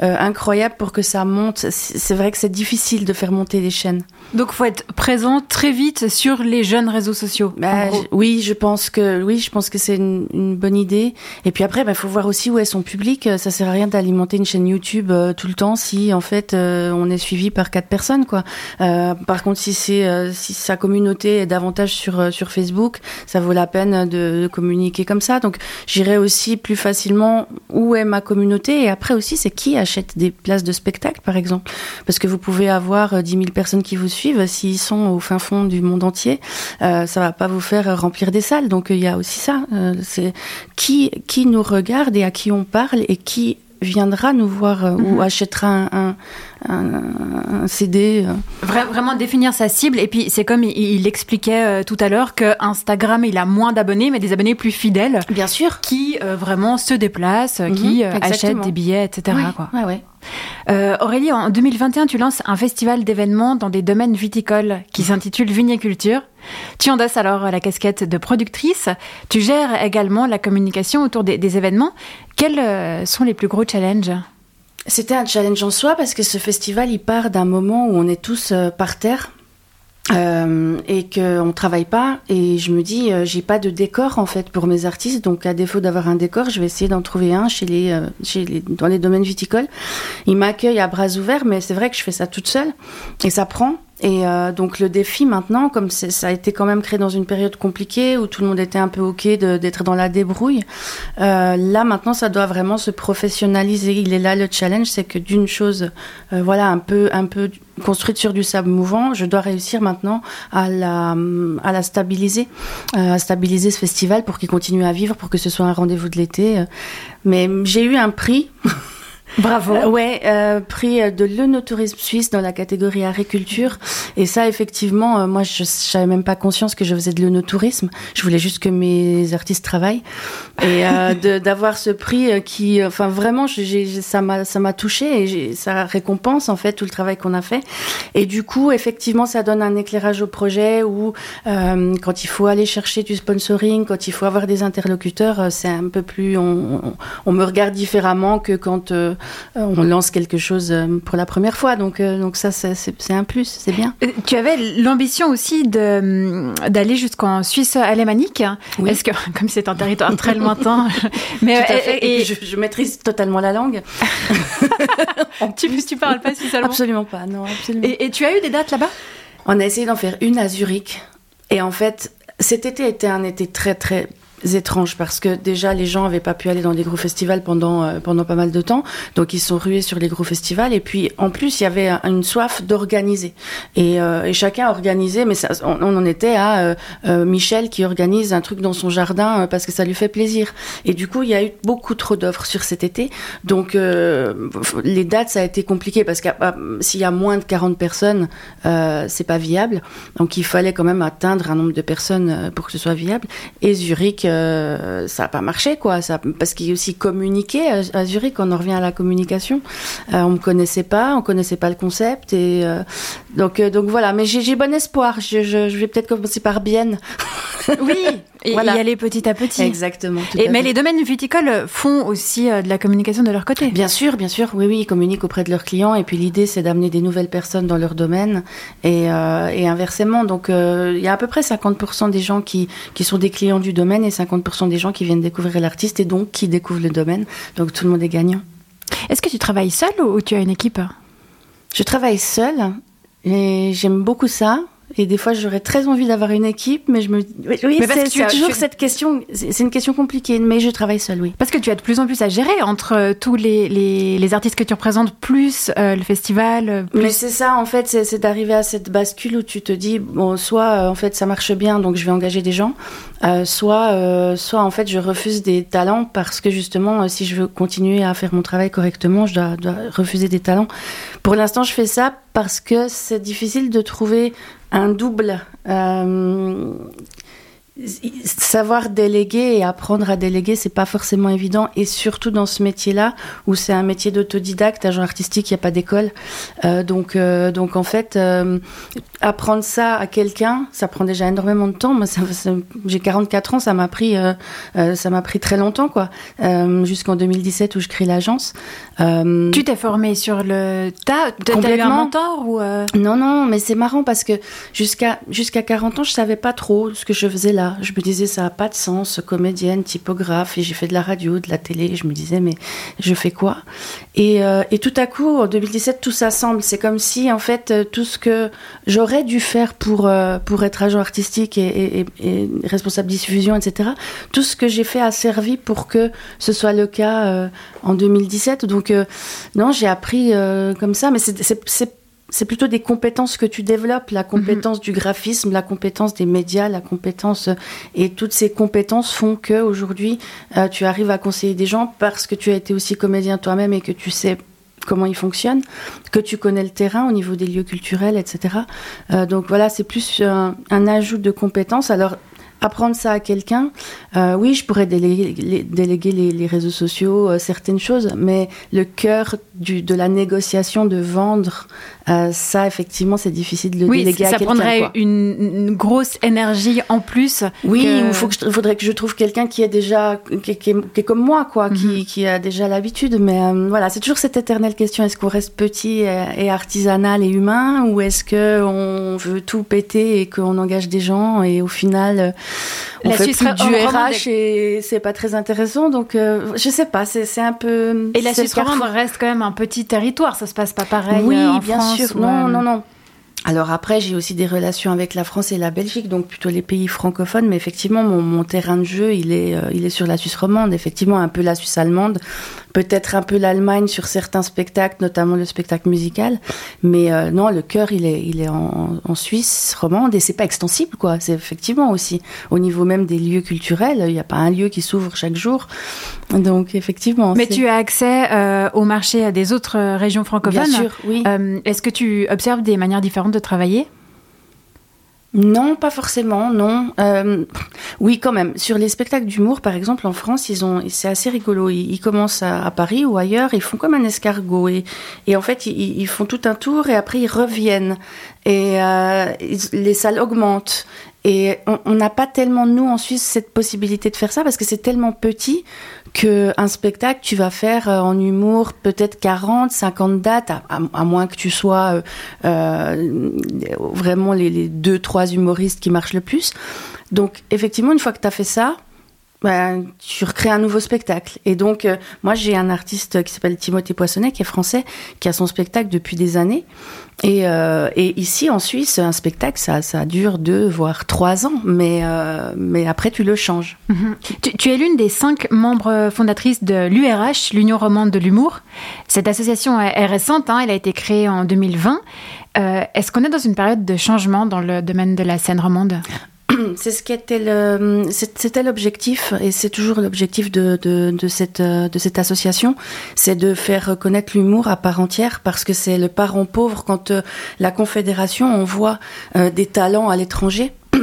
incroyable pour que ça monte. C'est vrai que c'est difficile de faire monter les chaînes. Donc, faut être présent très vite sur les jeunes réseaux sociaux. Bah, oui, je pense que oui, je pense que c'est une, une bonne idée. Et puis après, il faut voir aussi où est son public. Euh, Ça sert à rien d'alimenter une chaîne YouTube euh, tout le temps si en fait euh, on est suivi par quatre personnes, quoi. Euh, par contre, si c'est si sa communauté est davantage sur sur Facebook, ça vaut la peine de, de communiquer comme ça. Donc, j'irai aussi plus facilement où est ma communauté. Et après aussi, c'est qui achète des places de spectacle, par exemple, parce que vous pouvez avoir euh, 10 000 personnes qui vous suivent s'ils sont au fin fond du monde entier euh, ça va pas vous faire remplir des salles. Donc il y a aussi ça. Euh, c'est qui qui nous regarde et à qui on parle et qui viendra nous voir euh, ou achètera un, un, un- un CD. euh. Vra- vraiment définir sa cible. Et puis, c'est comme il, il expliquait euh, tout à l'heure que Instagram, il a moins d'abonnés, mais des abonnés plus fidèles. Bien sûr. Qui euh, vraiment se déplacent, qui Mhm, achètent des billets, etc. Oui, quoi. ouais, ouais. Aurélie, en 2021, tu lances un festival d'événements dans des domaines viticoles qui s'intitule Viniculture. Tu endosses alors la casquette de productrice. Tu gères également la communication autour des, des événements. Quels euh, sont les plus gros challenges? C'était un challenge en soi parce que ce festival, il part d'un moment où on est tous euh, par terre. euh, et qu'on ne travaille pas. Et je me dis j'ai pas de décor en fait pour mes artistes. Donc à défaut d'avoir un décor je vais essayer d'en trouver un chez les, chez les dans les domaines viticoles. Ils m'accueillent à bras ouverts mais c'est vrai que je fais ça toute seule. Et ça prend et euh, donc le défi maintenant, comme ça a été quand même créé dans une période compliquée où tout le monde était un peu ok d'être dans la débrouille, euh, là maintenant ça doit vraiment se professionnaliser. Il est là le challenge, c'est que d'une chose, euh, voilà un peu un peu construite sur du sable mouvant, je dois réussir maintenant à la à la stabiliser, euh, à stabiliser ce festival pour qu'il continue à vivre, pour que ce soit un rendez-vous de l'été. euh. Mais j'ai eu un prix. Bravo. Euh, ouais, euh, prix euh, de l'œnotourisme suisse dans la catégorie agriculture. Et ça, effectivement, euh, moi, je n'avais même pas conscience que je faisais de l'œnotourisme. Je voulais juste que mes artistes travaillent. Et euh, d'avoir ce prix euh, qui, enfin, vraiment, j'ai- j'ai- ça m'a ça m'a touché et ça récompense en fait tout le travail qu'on a fait. Et du coup, effectivement, ça donne un éclairage au projet où euh, quand il faut aller chercher du sponsoring, quand il faut avoir des interlocuteurs, c'est un peu plus, on, on, on me regarde différemment que quand euh, on lance quelque chose euh, pour la première fois. Donc, euh, donc ça, c'est un plus, c'est bien. Euh, Tu avais l'ambition aussi d'aller jusqu'en Suisse alémanique. Est-ce que, comme c'est un territoire très lointain, mais Tout à euh, fait. et- Et, puis je, je maîtrise totalement la langue. tu, tu parles pas suisse allemand Absolument pas, non, absolument. Et, et tu as eu des dates là-bas? On a essayé d'en faire une à Zurich. Et en fait, cet été était un été très très étrange parce que déjà les gens n'avaient pas pu aller dans des gros festivals pendant euh, pendant pas mal de temps. Donc ils sont rués sur les gros festivals. Et puis en plus il y avait un- une soif d'organiser. Et, euh, et chacun a organisé mais ça, on, en était à euh, euh, Michel qui organise un truc dans son jardin euh, parce que ça lui fait plaisir. Et du coup il y a eu beaucoup trop d'offres sur cet été. Donc euh, les dates ça a été compliqué parce que s'il y a moins de 40 personnes c'est pas viable. Donc il fallait quand même atteindre un nombre de personnes pour que ce soit viable. Et Zurich euh, ça a pas marché quoi. Ça parce qu'il y a aussi communiqué à, à Zurich on en revient à la communication. Euh, on me connaissait pas on connaissait pas le concept et euh, donc euh, donc voilà. Mais j'ai j'ai bon espoir. Je, je, je vais peut-être commencer par Bienne. Oui, et y aller petit à petit. Exactement. tout Et, à mais fait. les domaines viticoles font aussi euh, de la communication de leur côté. Bien sûr, bien sûr. Oui, oui, ils communiquent auprès de leurs clients. Et puis l'idée, c'est d'amener des nouvelles personnes dans leur domaine et, euh, et inversement. Donc, euh, il y a à peu près 50% des gens qui, qui sont des clients du domaine et 50% des gens qui viennent découvrir l'artiste et donc qui découvrent le domaine. Donc, tout le monde est gagnant. Est-ce que tu travailles seul ou, ou tu as une équipe? Je travaille seule et j'aime beaucoup ça. Et des fois, j'aurais très envie d'avoir une équipe, mais je me oui, oui, Mais parce c'est que tu c'est as- toujours tu- cette question. C'est une question compliquée, mais je travaille seule, oui. Parce que tu as de plus en plus à gérer entre euh, tous les, les, les artistes que tu représentes, plus euh, le festival. euh, Plus... Mais c'est ça, en fait, c'est d'arriver à cette bascule où tu te dis, bon, soit euh, en fait ça marche bien, donc je vais engager des gens, euh, soit, soit en fait je refuse des talents parce que justement, si je veux continuer à faire mon travail correctement, je dois, dois refuser des talents. Pour l'instant, je fais ça parce que c'est difficile de trouver un double. Euh, savoir déléguer et apprendre à déléguer, c'est pas forcément évident. Et surtout dans ce métier-là, où c'est un métier d'autodidacte, agent artistique, il n'y a pas d'école. Euh, donc, euh, donc en fait, euh, apprendre ça à quelqu'un, ça prend déjà énormément de temps. Moi, j'ai 44 ans, ça m'a pris, ça m'a pris très longtemps, quoi. Jusqu'en 2017 où je crée l'agence. Tu t'es formé sur le tas? T'as eu un mentor ou non, non, mais c'est marrant parce que jusqu'à jusqu'à 40 ans, je savais pas trop ce que je faisais là. Je me disais, ça a pas de sens, comédienne, typographe, et j'ai fait de la radio, de la télé. Je me disais, mais je fais quoi? Et, euh, et tout à coup, en 2017, tout ça semble. C'est comme si, en fait, euh, tout ce que j'aurais dû faire pour, euh, pour être agent artistique et, et- et- responsable diffusion, etc., tout ce que j'ai fait a servi pour que ce soit le cas en 2017. Donc, non, j'ai appris comme ça, mais c'est- c'est plutôt des compétences que tu développes, la compétence du graphisme, la compétence des médias, la compétence et toutes ces compétences font que aujourd'hui euh, tu arrives à conseiller des gens parce que tu as été aussi comédien toi-même et que tu sais comment ils fonctionnent, que tu connais le terrain au niveau des lieux culturels, etc. Euh, donc voilà, c'est plus un, un ajout de compétences. Alors apprendre ça à quelqu'un, euh, oui, je pourrais déléguer les, déléguer les, les réseaux sociaux, euh, certaines choses, mais le cœur du, de la négociation, de vendre, euh, ça, effectivement, c'est difficile de le Oui, déléguer à ça prendrait une, une grosse énergie en plus. Oui, que- il faut que je- faudrait que je trouve quelqu'un qui est déjà qui, qui est, qui est comme moi, quoi, Mhm. qui, qui a déjà l'habitude. Mais euh, voilà, c'est toujours cette éternelle question est-ce qu'on reste petit et, et artisanal et humain, ou est-ce que on veut tout péter et qu'on engage des gens et au final on La fait Suisse plus du romande RH et c'est pas très intéressant. Donc euh, je sais pas, c'est un peu. Et la Suisse romande reste quand même un petit territoire, ça se passe pas pareil Oui, euh, en bien France. sûr. Non, non, non. Alors après, j'ai aussi des relations avec la France et la Belgique, donc plutôt les pays francophones. Mais effectivement, mon, mon terrain de jeu, il est, euh, il est sur la Suisse romande. Effectivement, un peu la Suisse allemande, peut-être un peu l'Allemagne sur certains spectacles, notamment le spectacle musical. Mais euh, non, le cœur, il est, il est en, en Suisse romande et c'est pas extensible, quoi. C'est effectivement aussi au niveau même des lieux culturels. Il n'y a pas un lieu qui s'ouvre chaque jour. Donc effectivement. Mais tu as accès euh, au marché des autres euh, régions francophones. Bien sûr, oui. Euh, Est-ce que tu observes des manières différentes de travailler? Non, pas forcément, non. Euh, oui, quand même. Sur les spectacles d'humour, par exemple, en France, ils ont, c'est assez rigolo. Ils, commencent à, Paris ou ailleurs, ils font comme un escargot et, et en fait, ils, font tout un tour et après ils reviennent et euh, les salles augmentent. Et on- on n'a pas tellement nous en Suisse cette possibilité de faire ça parce que c'est tellement petit que un spectacle tu vas faire euh, en humour peut-être 40, 50 dates à, moins que tu sois euh, euh, vraiment les, les deux trois humoristes qui marchent le plus. Donc effectivement une fois que tu as fait ça, ben, tu recrées un nouveau spectacle. Et donc, euh, moi, j'ai un artiste qui s'appelle Timothée Poissonnet, qui est français, qui a son spectacle depuis des années. Et, euh, ici, en Suisse, un spectacle, ça, dure deux, voire trois ans. Mais, euh, après, tu le changes. Mhm. tu, es l'une des cinq membres fondatrices de l'URH, l'Union romande de l'humour. Cette association est, récente, hein, elle a été créée en 2020. Euh, Est-ce qu'on est dans une période de changement dans le domaine de la scène romande? C'est ce qui était le, c'était l'objectif et c'est toujours l'objectif de, cette association, c'est de faire reconnaître l'humour à part entière parce que c'est le parent pauvre quand euh, la confédération envoie euh, des talents à l'étranger.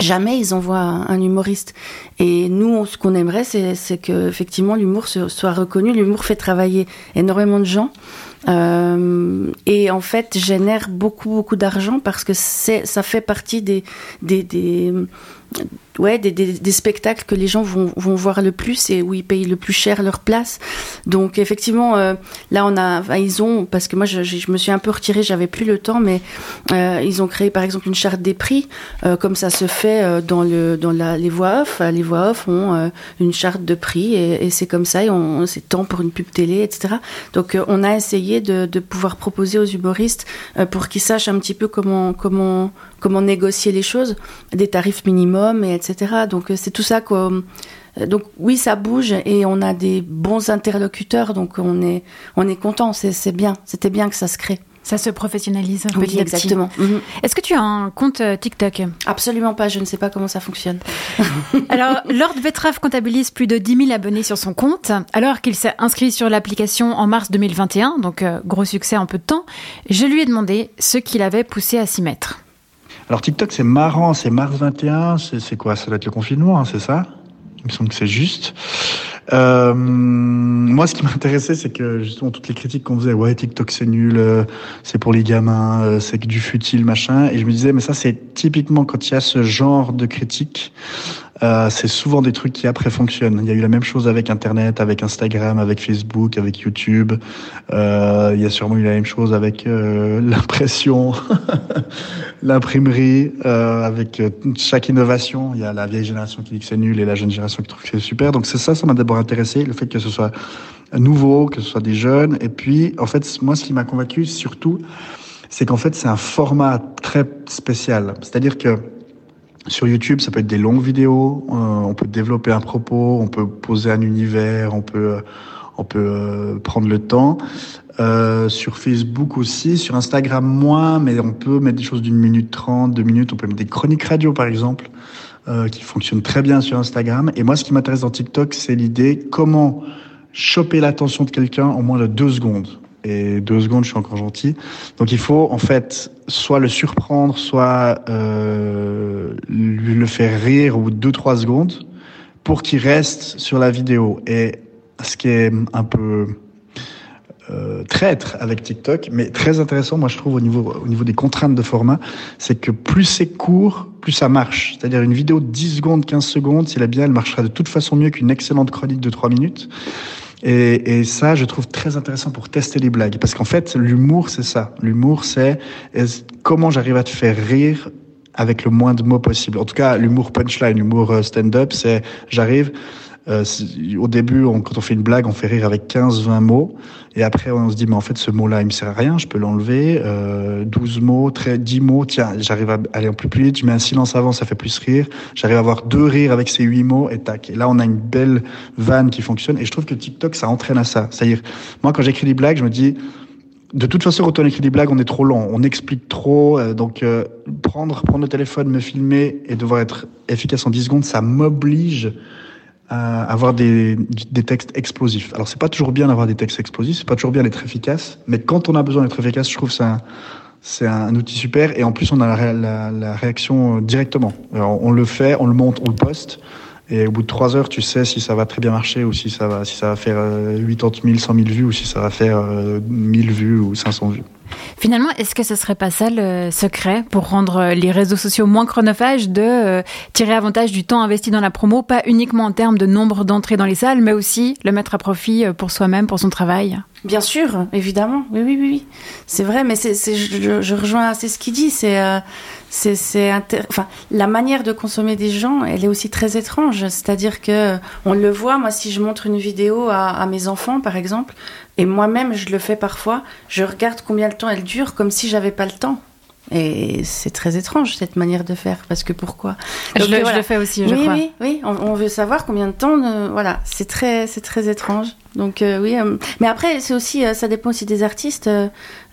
Jamais ils envoient un, humoriste. Et nous, ce qu'on aimerait, c'est c'est que effectivement l'humour soit reconnu. L'humour fait travailler énormément de gens. Euh, et en fait génère beaucoup beaucoup d'argent parce que ça fait partie des des, des ouais des, des, spectacles que les gens vont, vont voir le plus et où ils payent le plus cher leur place. Donc effectivement euh, là on a ils ont parce que moi je, je me suis un peu retirée j'avais plus le temps mais euh, ils ont créé par exemple une charte des prix euh, comme ça se fait dans le dans la, les voix off. Les voix off ont une charte de prix et, c'est comme ça et on c'est temps pour une pub télé etc donc on a essayé de, de pouvoir proposer aux humoristes pour qu'ils sachent un petit peu comment comment comment négocier les choses des tarifs minimums et etc donc euh, c'est tout ça Euh, donc oui, ça bouge et on a des bons interlocuteurs, donc on est on est content. C'est c'est bien. C'était bien que ça se crée. Ça se professionnalise Oui, petit exactement. Mhm. Est-ce que tu as un compte euh, TikTok? Absolument pas, je ne sais pas comment ça fonctionne. Alors, Lord Vetrave comptabilise plus de 10 000 abonnés sur son compte, alors qu'il s'est inscrit sur l'application en mars 2021, donc gros succès en peu de temps. Je lui ai demandé ce qui l'avait poussé à s'y mettre. Alors TikTok, c'est marrant, c'est mars 21, c'est quoi? Ça doit être le confinement, hein, c'est ça? Il me semble que c'est juste. Euh, moi, ce qui m'intéressait, c'est que justement toutes les critiques qu'on faisait, ouais, TikTok c'est nul, euh, c'est pour les gamins, euh, c'est que du futile, machin. Et je me disais, mais ça, c'est typiquement quand il y a ce genre de critiques, euh, c'est souvent des trucs qui après fonctionnent. Il y a eu la même chose avec Internet, avec Instagram, avec Facebook, avec YouTube. Euh, il y a sûrement eu la même chose avec euh, l'impression, l'imprimerie, euh, avec euh, chaque innovation. Il y a la vieille génération qui dit que c'est nul et la jeune génération qui trouve que c'est super. Donc c'est ça, ça m'a d'abord intéressé, le fait que ce soit nouveau, que ce soit des jeunes. Et puis, en fait, moi, ce qui m'a convaincu surtout, c'est qu'en fait, c'est un format très spécial. C'est-à-dire que sur YouTube, ça peut être des longues vidéos, euh, on peut développer un propos, on peut poser un univers, on peut, euh, on peut euh, prendre le temps. Sur Facebook aussi, sur Instagram moins, mais on peut mettre des choses d'une minute trente, deux minutes, on peut mettre des chroniques radio par exemple, qui fonctionnent très bien sur Instagram. Et moi, ce qui m'intéresse dans TikTok, c'est l'idée comment choper l'attention de quelqu'un en moins de deux secondes. Et deux secondes, je suis encore gentil. Donc il faut en fait soit le surprendre, soit euh, lui le faire rire au bout de deux trois secondes pour qu'il reste sur la vidéo. Et ce qui est un peu euh, traître avec TikTok, mais très intéressant, moi je trouve au niveau au niveau des contraintes de format, c'est que plus c'est court, plus ça marche. C'est-à-dire une vidéo de 10 secondes, 15 secondes, si elle est bien, elle marchera de toute façon mieux qu'une excellente chronique de 3 minutes. Et, et ça, je trouve très intéressant pour tester les blagues. Parce qu'en fait, l'humour, c'est ça. L'humour, c'est comment j'arrive à te faire rire avec le moins de mots possible. En tout cas, l'humour punchline, l'humour euh, stand-up, c'est j'arrive. Euh, au début, on- quand on fait une blague, on fait rire avec 15-20 mots. Et après, on se dit, mais en fait, ce mot-là, il me sert à rien, je peux l'enlever. Euh, 12 mots, très, 10 mots, tiens, j'arrive à aller un peu plus vite, je mets un silence avant, ça fait plus rire. J'arrive à avoir deux rires avec ces 8 mots, et tac. Et là, on a une belle vanne qui fonctionne. Et je trouve que TikTok, ça entraîne à ça. C'est-à-dire, moi, quand j'écris des blagues, je me dis, de toute façon, quand on écrit des blagues, on est trop long, on explique trop. euh, donc, euh, prendre, prendre le téléphone, me filmer et devoir être efficace en 10 secondes, ça m'oblige avoir des, des textes explosifs. Alors, c'est pas toujours bien d'avoir des textes explosifs, c'est pas toujours bien d'être efficace, mais quand on a besoin d'être efficace, je trouve que c'est un, outil super. Et en plus, on a la, la- réaction directement. Alors, on le fait, on le monte, on le poste. Et au bout de trois heures, tu sais si ça va très bien marcher ou si ça va, si ça va faire euh, 80 000, 100 000 vues ou si ça va faire euh, 1000 vues ou 500 vues. Finalement, est-ce que ce serait pas ça le secret pour rendre euh, les réseaux sociaux moins chronophages de euh, tirer avantage du temps investi dans la promo, pas uniquement en termes de nombre d'entrées dans les salles, mais aussi le mettre à profit euh, pour soi-même, pour son travail? Bien sûr, évidemment. Oui, oui, oui, oui. C'est vrai, mais c'est, c'est, je, je rejoins assez ce qu'il dit. C'est, euh, c'est, enfin, la manière de consommer des gens, elle est aussi très étrange. C'est-à-dire que on le voit. Moi, si je montre une vidéo à, à mes enfants, par exemple, et moi-même, je le fais parfois, je regarde combien de temps elle dure, comme si j'avais pas le temps. Et c'est très étrange cette manière de faire, parce que pourquoi Je le- je voilà. le fais aussi, je oui, crois. Oui, oui, on, on veut savoir combien de temps. euh, voilà, c'est très, c'est très étrange. Donc euh, oui, euh, mais après c'est aussi, ça dépend aussi des artistes.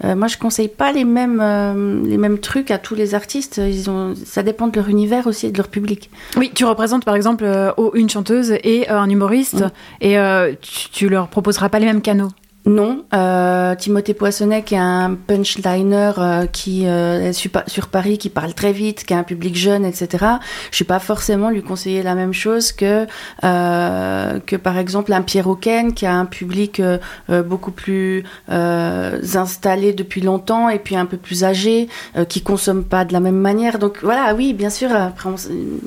Moi, je conseille pas les mêmes, les mêmes trucs à tous les artistes. Ils ont, ça dépend de leur univers aussi et de leur public. Oui, tu représentes par exemple oh, une chanteuse et un humoriste, et tu, tu leur proposeras pas les mêmes canaux. Non, euh, Timothée Poissonnet qui est un punchliner euh, qui euh, sur, Pa- sur Paris, qui parle très vite, qui a un public jeune, etc. Je suis pas forcément lui conseiller la même chose que euh, que par exemple un Pierre Auquin qui a un public euh, euh, beaucoup plus installé depuis longtemps et puis un peu plus âgé, qui consomme pas de la même manière. Donc voilà, oui, bien sûr, après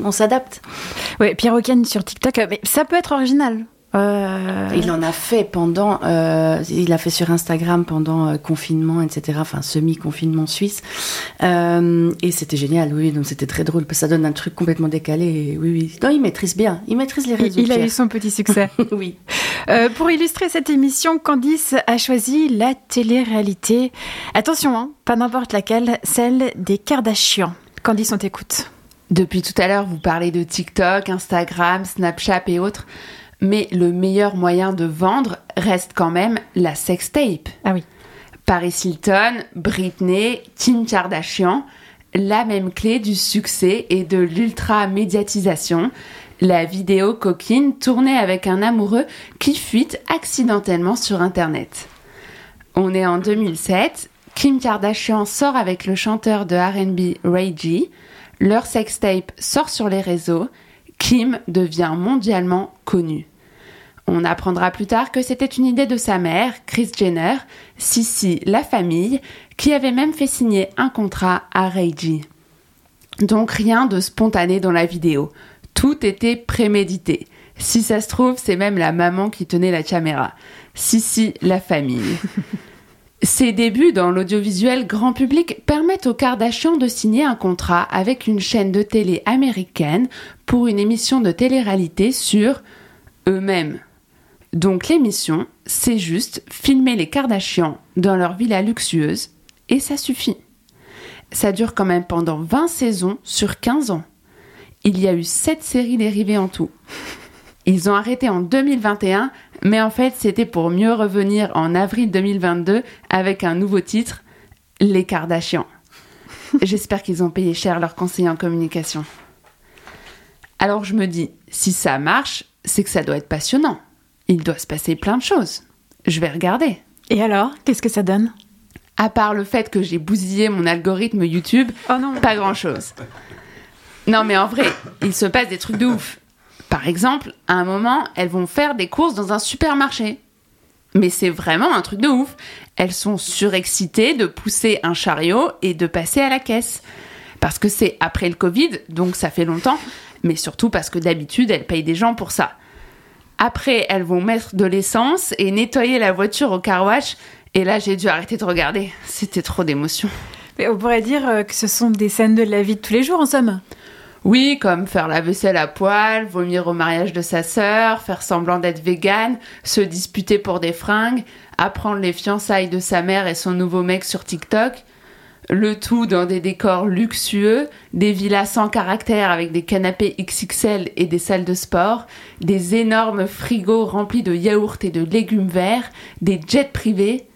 on, s'adapte. Oui, Pierre Auquin sur TikTok, mais ça peut être original. Euh, Il en a fait pendant, euh, il a fait sur Instagram pendant euh, confinement, etc. Enfin semi-confinement suisse, Euh, et c'était génial. Oui, donc c'était très drôle parce que ça donne un truc complètement décalé. Et oui, oui. Non, il maîtrise bien. Il maîtrise les réseaux. il a eu son petit succès. oui. Euh, pour illustrer cette émission, Candice a choisi la télé-réalité. Attention, hein, pas n'importe laquelle, celle des Kardashians. Candice, on t'écoute. Depuis tout à l'heure, vous parlez de TikTok, Instagram, Snapchat et autres. Mais le meilleur moyen de vendre reste quand même la sextape. Ah oui. Paris Hilton, Britney, Kim Kardashian, la même clé du succès et de l'ultra-médiatisation, la vidéo coquine tournée avec un amoureux qui fuite accidentellement sur Internet. On est en 2007, Kim Kardashian sort avec le chanteur de RB Ray G, leur sextape sort sur les réseaux, Kim devient mondialement connue. On apprendra plus tard que c'était une idée de sa mère, Kris Jenner, Sissi la famille, qui avait même fait signer un contrat à G. Donc rien de spontané dans la vidéo. Tout était prémédité. Si ça se trouve, c'est même la maman qui tenait la caméra. Sissi la famille. Ses débuts dans l'audiovisuel grand public permettent aux Kardashian de signer un contrat avec une chaîne de télé américaine pour une émission de télé-réalité sur eux-mêmes. Donc l'émission, c'est juste filmer les Kardashians dans leur villa luxueuse et ça suffit. Ça dure quand même pendant 20 saisons sur 15 ans. Il y a eu 7 séries dérivées en tout. Ils ont arrêté en 2021, mais en fait c'était pour mieux revenir en avril 2022 avec un nouveau titre, Les Kardashians. J'espère qu'ils ont payé cher leur conseiller en communication. Alors je me dis, si ça marche, c'est que ça doit être passionnant. Il doit se passer plein de choses. Je vais regarder. Et alors, qu'est-ce que ça donne? À part le fait que j'ai bousillé mon algorithme YouTube, pas grand-chose. Non mais en vrai, il se passe des trucs de ouf. Par exemple, à un moment, elles vont faire des courses dans un supermarché. Mais c'est vraiment un truc de ouf. Elles sont surexcitées de pousser un chariot et de passer à la caisse. Parce que c'est après le Covid, donc ça fait longtemps, mais surtout parce que d'habitude, elles payent des gens pour ça. Après, elles vont mettre de l'essence et nettoyer la voiture au car wash. Et là, j'ai dû arrêter de regarder. C'était trop d'émotion. Mais on pourrait dire euh, que ce sont des scènes de la vie de tous les jours, en somme. Oui, comme faire la vaisselle à poil, vomir au mariage de sa sœur, faire semblant d'être végane, se disputer pour des fringues, apprendre les fiançailles de sa mère et son nouveau mec sur TikTok. Le tout dans des décors luxueux, des villas sans caractère avec des canapés XXL et des salles de sport, des énormes frigos remplis de yaourts et de légumes verts, des jets privés.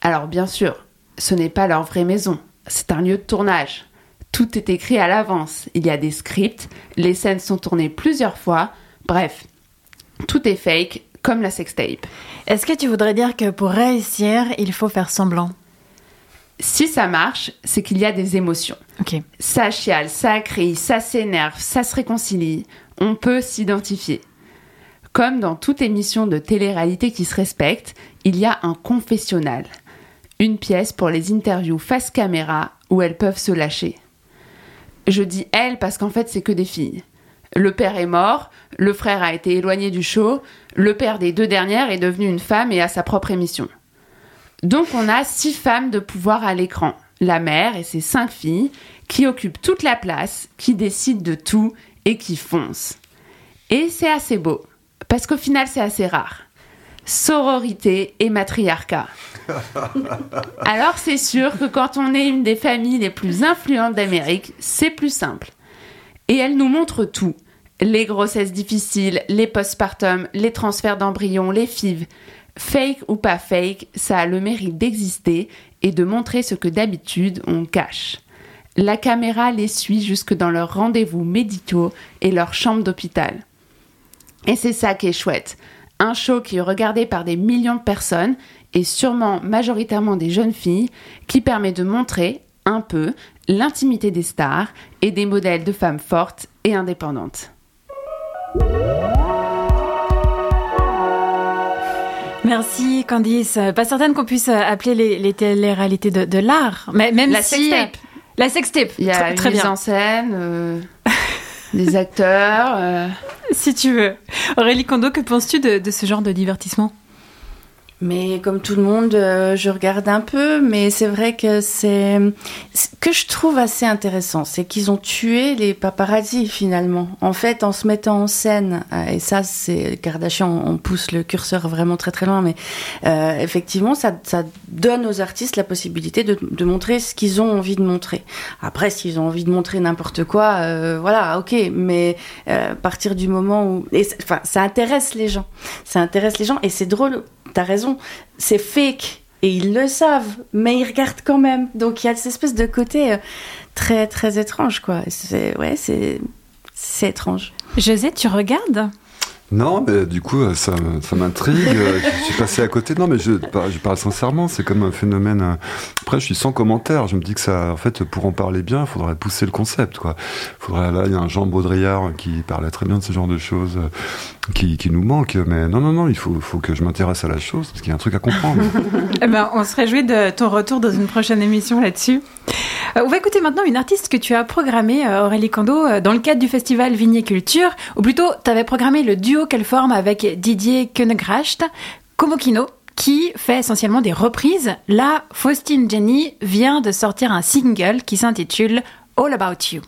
Alors bien sûr, ce n'est pas leur vraie maison, c'est un lieu de tournage. Tout est écrit à l'avance, il y a des scripts, les scènes sont tournées plusieurs fois, bref, tout est fake, comme la sextape. Est-ce que tu voudrais dire que pour réussir, il faut faire semblant? Si ça marche, c'est qu'il y a des émotions. Ok. Ça chiale, ça crie, ça s'énerve, ça se réconcilie. On peut s'identifier. Comme dans toute émission de télé-réalité qui se respecte, il y a un confessionnal. Une pièce pour les interviews face caméra où elles peuvent se lâcher. Je dis elles parce qu'en fait, c'est que des filles. Le père est mort, le frère a été éloigné du show, le père des deux dernières est devenu une femme et a sa propre émission. Donc on a six femmes de pouvoir à l'écran. La mère et ses cinq filles qui occupent toute la place, qui décident de tout et qui foncent. Et c'est assez beau, parce qu'au final c'est assez rare. Sororité et matriarcat. Alors c'est sûr que quand on est une des familles les plus influentes d'Amérique, c'est plus simple. Et elle nous montre tout. Les grossesses difficiles, les postpartum, les transferts d'embryons, les FIV, Fake ou pas fake, ça a le mérite d'exister et de montrer ce que d'habitude on cache. La caméra les suit jusque dans leurs rendez-vous médicaux et leur chambre d'hôpital. Et c'est ça qui est chouette. Un show qui est regardé par des millions de personnes et sûrement majoritairement des jeunes filles qui permet de montrer un peu l'intimité des stars et des modèles de femmes fortes et indépendantes. Merci Candice. Pas certaine qu'on puisse appeler les, les télé-réalités de, de l'art, mais même La si sextape. la sextape. Il y a très, une très mise bien. en scène, euh, des acteurs. euh. Si tu veux. Aurélie Kondo, que penses-tu de, de ce genre de divertissement? Mais comme tout le monde, euh, je regarde un peu, mais c'est vrai que c'est ce que je trouve assez intéressant, c'est qu'ils ont tué les paparazzi finalement. En fait, en se mettant en scène, euh, et ça, c'est Kardashian, on pousse le curseur vraiment très très loin, mais euh, effectivement, ça, ça donne aux artistes la possibilité de, de montrer ce qu'ils ont envie de montrer. Après, s'ils ont envie de montrer n'importe quoi, euh, voilà, ok, mais euh, à partir du moment où, enfin, ça intéresse les gens, ça intéresse les gens, et c'est drôle. T'as raison, c'est fake. et ils le savent, mais ils regardent quand même. Donc il y a cette espèce de côté euh, très très étrange, quoi. C'est ouais, c'est c'est étrange. José, tu regardes? Non, mais du coup, euh, ça, ça m'intrigue. Euh, je suis passé à côté. Non, mais je, je parle sincèrement. C'est comme un phénomène. Après, je suis sans commentaire. Je me dis que ça, en fait, pour en parler bien, il faudrait pousser le concept, quoi. Faudrait, là, il y a un Jean Baudrillard qui parlait très bien de ce genre de choses qui, nous manque. Mais non, non, non, il faut, faut que je m'intéresse à la chose parce qu'il y a un truc à comprendre. Eh ben, on se réjouit de ton retour dans une prochaine émission là-dessus. Euh, on va écouter maintenant une artiste que tu as programmée, euh, Aurélie Kando, euh, dans le cadre du festival Vigné Culture, ou plutôt, tu avais programmé le duo qu'elle forme avec Didier Koenegracht, Komokino, qui fait essentiellement des reprises. Là, Faustine Jenny vient de sortir un single qui s'intitule All About You.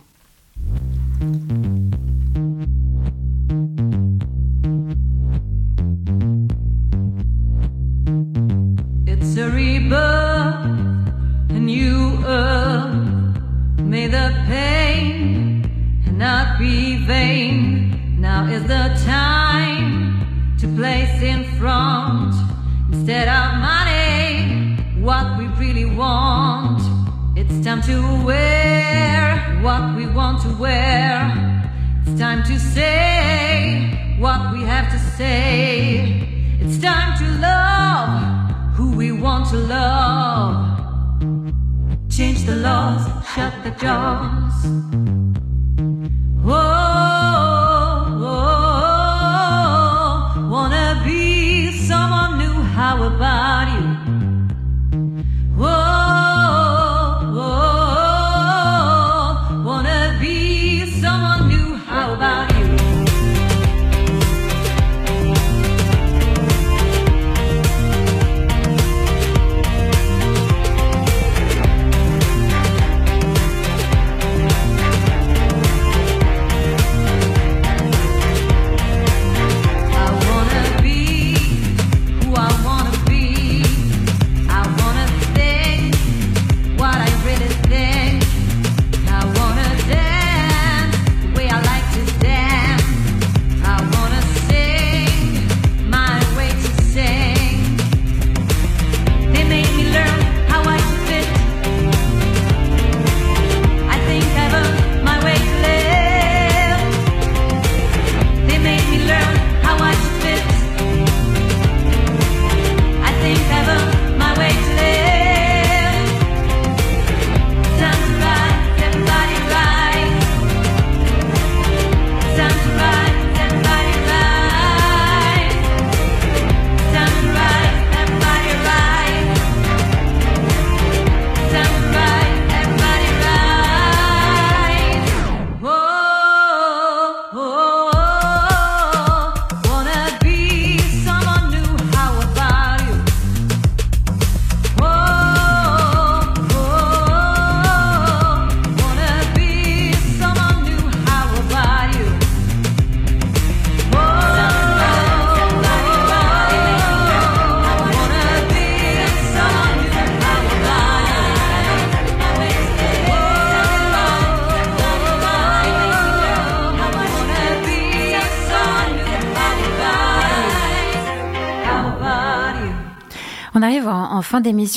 It's a rebirth, a new earth. May the pain not be vain. Now is the time to place in front instead of money what we really want. It's time to wear what we want to wear. It's time to say what we have to say. To love. Change the laws, shut the jaws.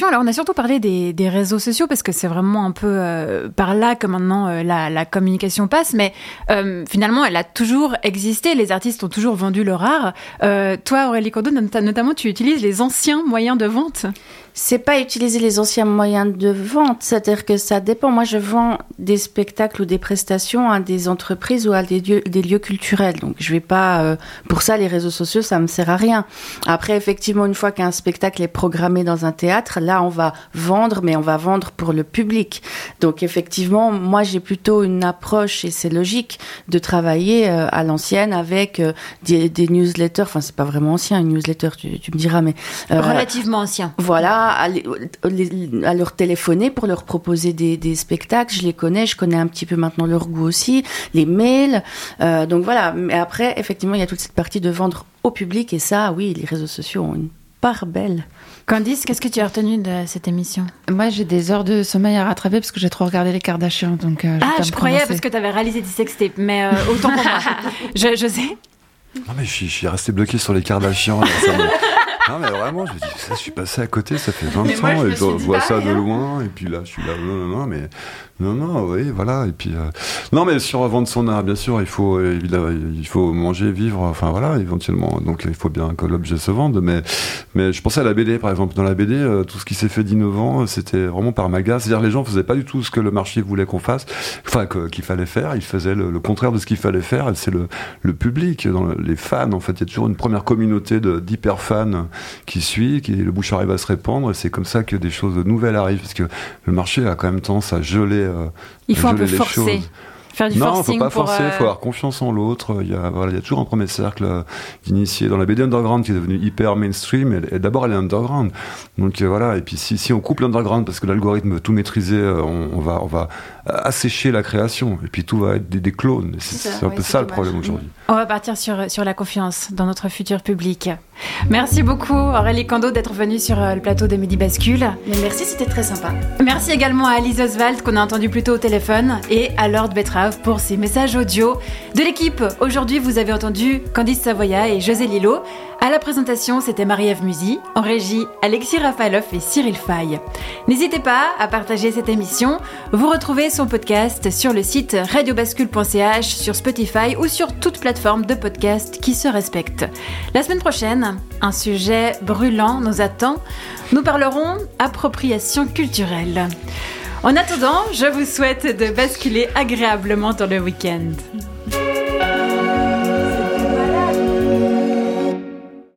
Alors, on a surtout parlé des, des réseaux sociaux parce que c'est vraiment un peu euh, par là que maintenant euh, la, communication passe. Mais euh, finalement, elle a toujours existé. Les artistes ont toujours vendu leur art. Toi, Aurélie Cordeau, nota- notamment, tu utilises les anciens moyens de vente? C'est pas utiliser les anciens moyens de vente, c'est-à-dire que ça dépend. Moi, je vends des spectacles ou des prestations à des entreprises ou à des lieux, des lieux culturels. Donc, je vais pas. euh, pour ça, les réseaux sociaux, ça me sert à rien. Après, effectivement, une fois qu'un spectacle est programmé dans un théâtre, là, on va vendre, mais on va vendre pour le public. Donc, effectivement, moi, j'ai plutôt une approche et c'est logique de travailler euh, à l'ancienne avec euh, des, des newsletters. Enfin, c'est pas vraiment ancien une newsletter, tu, tu me diras, mais euh, Relativement anciens. voilà, à, les- les- à leur téléphoner pour leur proposer des, des spectacles. Je les connais, je connais un petit peu maintenant leur goût aussi, les mails. Euh, donc voilà, mais après, effectivement, il y a toute cette partie de vendre au public et ça, oui, les réseaux sociaux ont une part belle. Candice, qu'est-ce que tu as retenu de cette émission? Moi, j'ai des heures de sommeil à rattraper parce que j'ai trop regardé les Kardashians. Donc, euh, Ah, je croyais parce que tu avais réalisé des sextapes, mais euh, autant pour moi. je, je sais. Non mais je suis, je suis resté bloqué sur les Kardashians. là, ça me- Non, mais vraiment, je me dis, ça, je suis passé à côté, ça fait 20 Mais moi, je ans, et je vois ça de loin, et puis là, je suis là, non, non, non, mais. Non, non, oui, voilà. Et puis, euh, non, mais sur vendre son art, bien sûr, il faut, évidemment, il faut manger, vivre, enfin voilà, éventuellement. Donc, il faut bien que l'objet se vende. Mais, mais je pensais à la BD, par exemple. Dans la BD, euh, tout ce qui s'est fait d'innovant, euh, c'était vraiment par magas. C'est-à-dire, les gens faisaient pas du tout ce que le marché voulait qu'on fasse, enfin, qu'il fallait faire. Ils faisaient le, le contraire de ce qu'il fallait faire. Et c'est le, le public, dans le- les fans, en fait. Il y a toujours une première communauté d'hyper fans qui suit, qui le bouche arrive à se répandre. Et c'est comme ça que des choses nouvelles arrivent. Parce que le marché a quand même tendance à geler. euh, Il faut un peu les forcer. choses. Faire du non, forcing faut pas pour, forcer, euh, faut avoir confiance en l'autre. Il y a, voilà, il y a toujours un premier cercle euh, d'initiés dans la BD underground qui est devenue hyper mainstream. Et, et d'abord, elle est underground. Donc euh, voilà. Et puis si, si on coupe l'underground parce que l'algorithme veut tout maîtriser, euh, on, on va, on va assécher la création. Et puis tout va être des, des clones. C'est C'est ça, c'est un ouais, peu c'est ça le problème aujourd'hui. On va partir sur, sur la confiance dans notre futur public. Merci beaucoup Aurélie Kando d'être venue sur le plateau de Midi Bascule. Mais merci, c'était très sympa. Merci également à Alice Oswald qu'on a entendu plus tôt au téléphone et à Lord Pour ses messages audio. De l'équipe, aujourd'hui vous avez entendu Candice Savoya et José Lillo. À la présentation, c'était Marie-Ève Musy. En régie, Alexis Rafaloff et Cyril Fay. N'hésitez pas à partager cette émission. Vous retrouvez son podcast sur le site radiobascule.ch, sur Spotify ou sur toute plateforme de podcast qui se respecte. La semaine prochaine, un sujet brûlant nous attend. Nous parlerons appropriation culturelle. En attendant, je vous souhaite de basculer agréablement dans le week-end.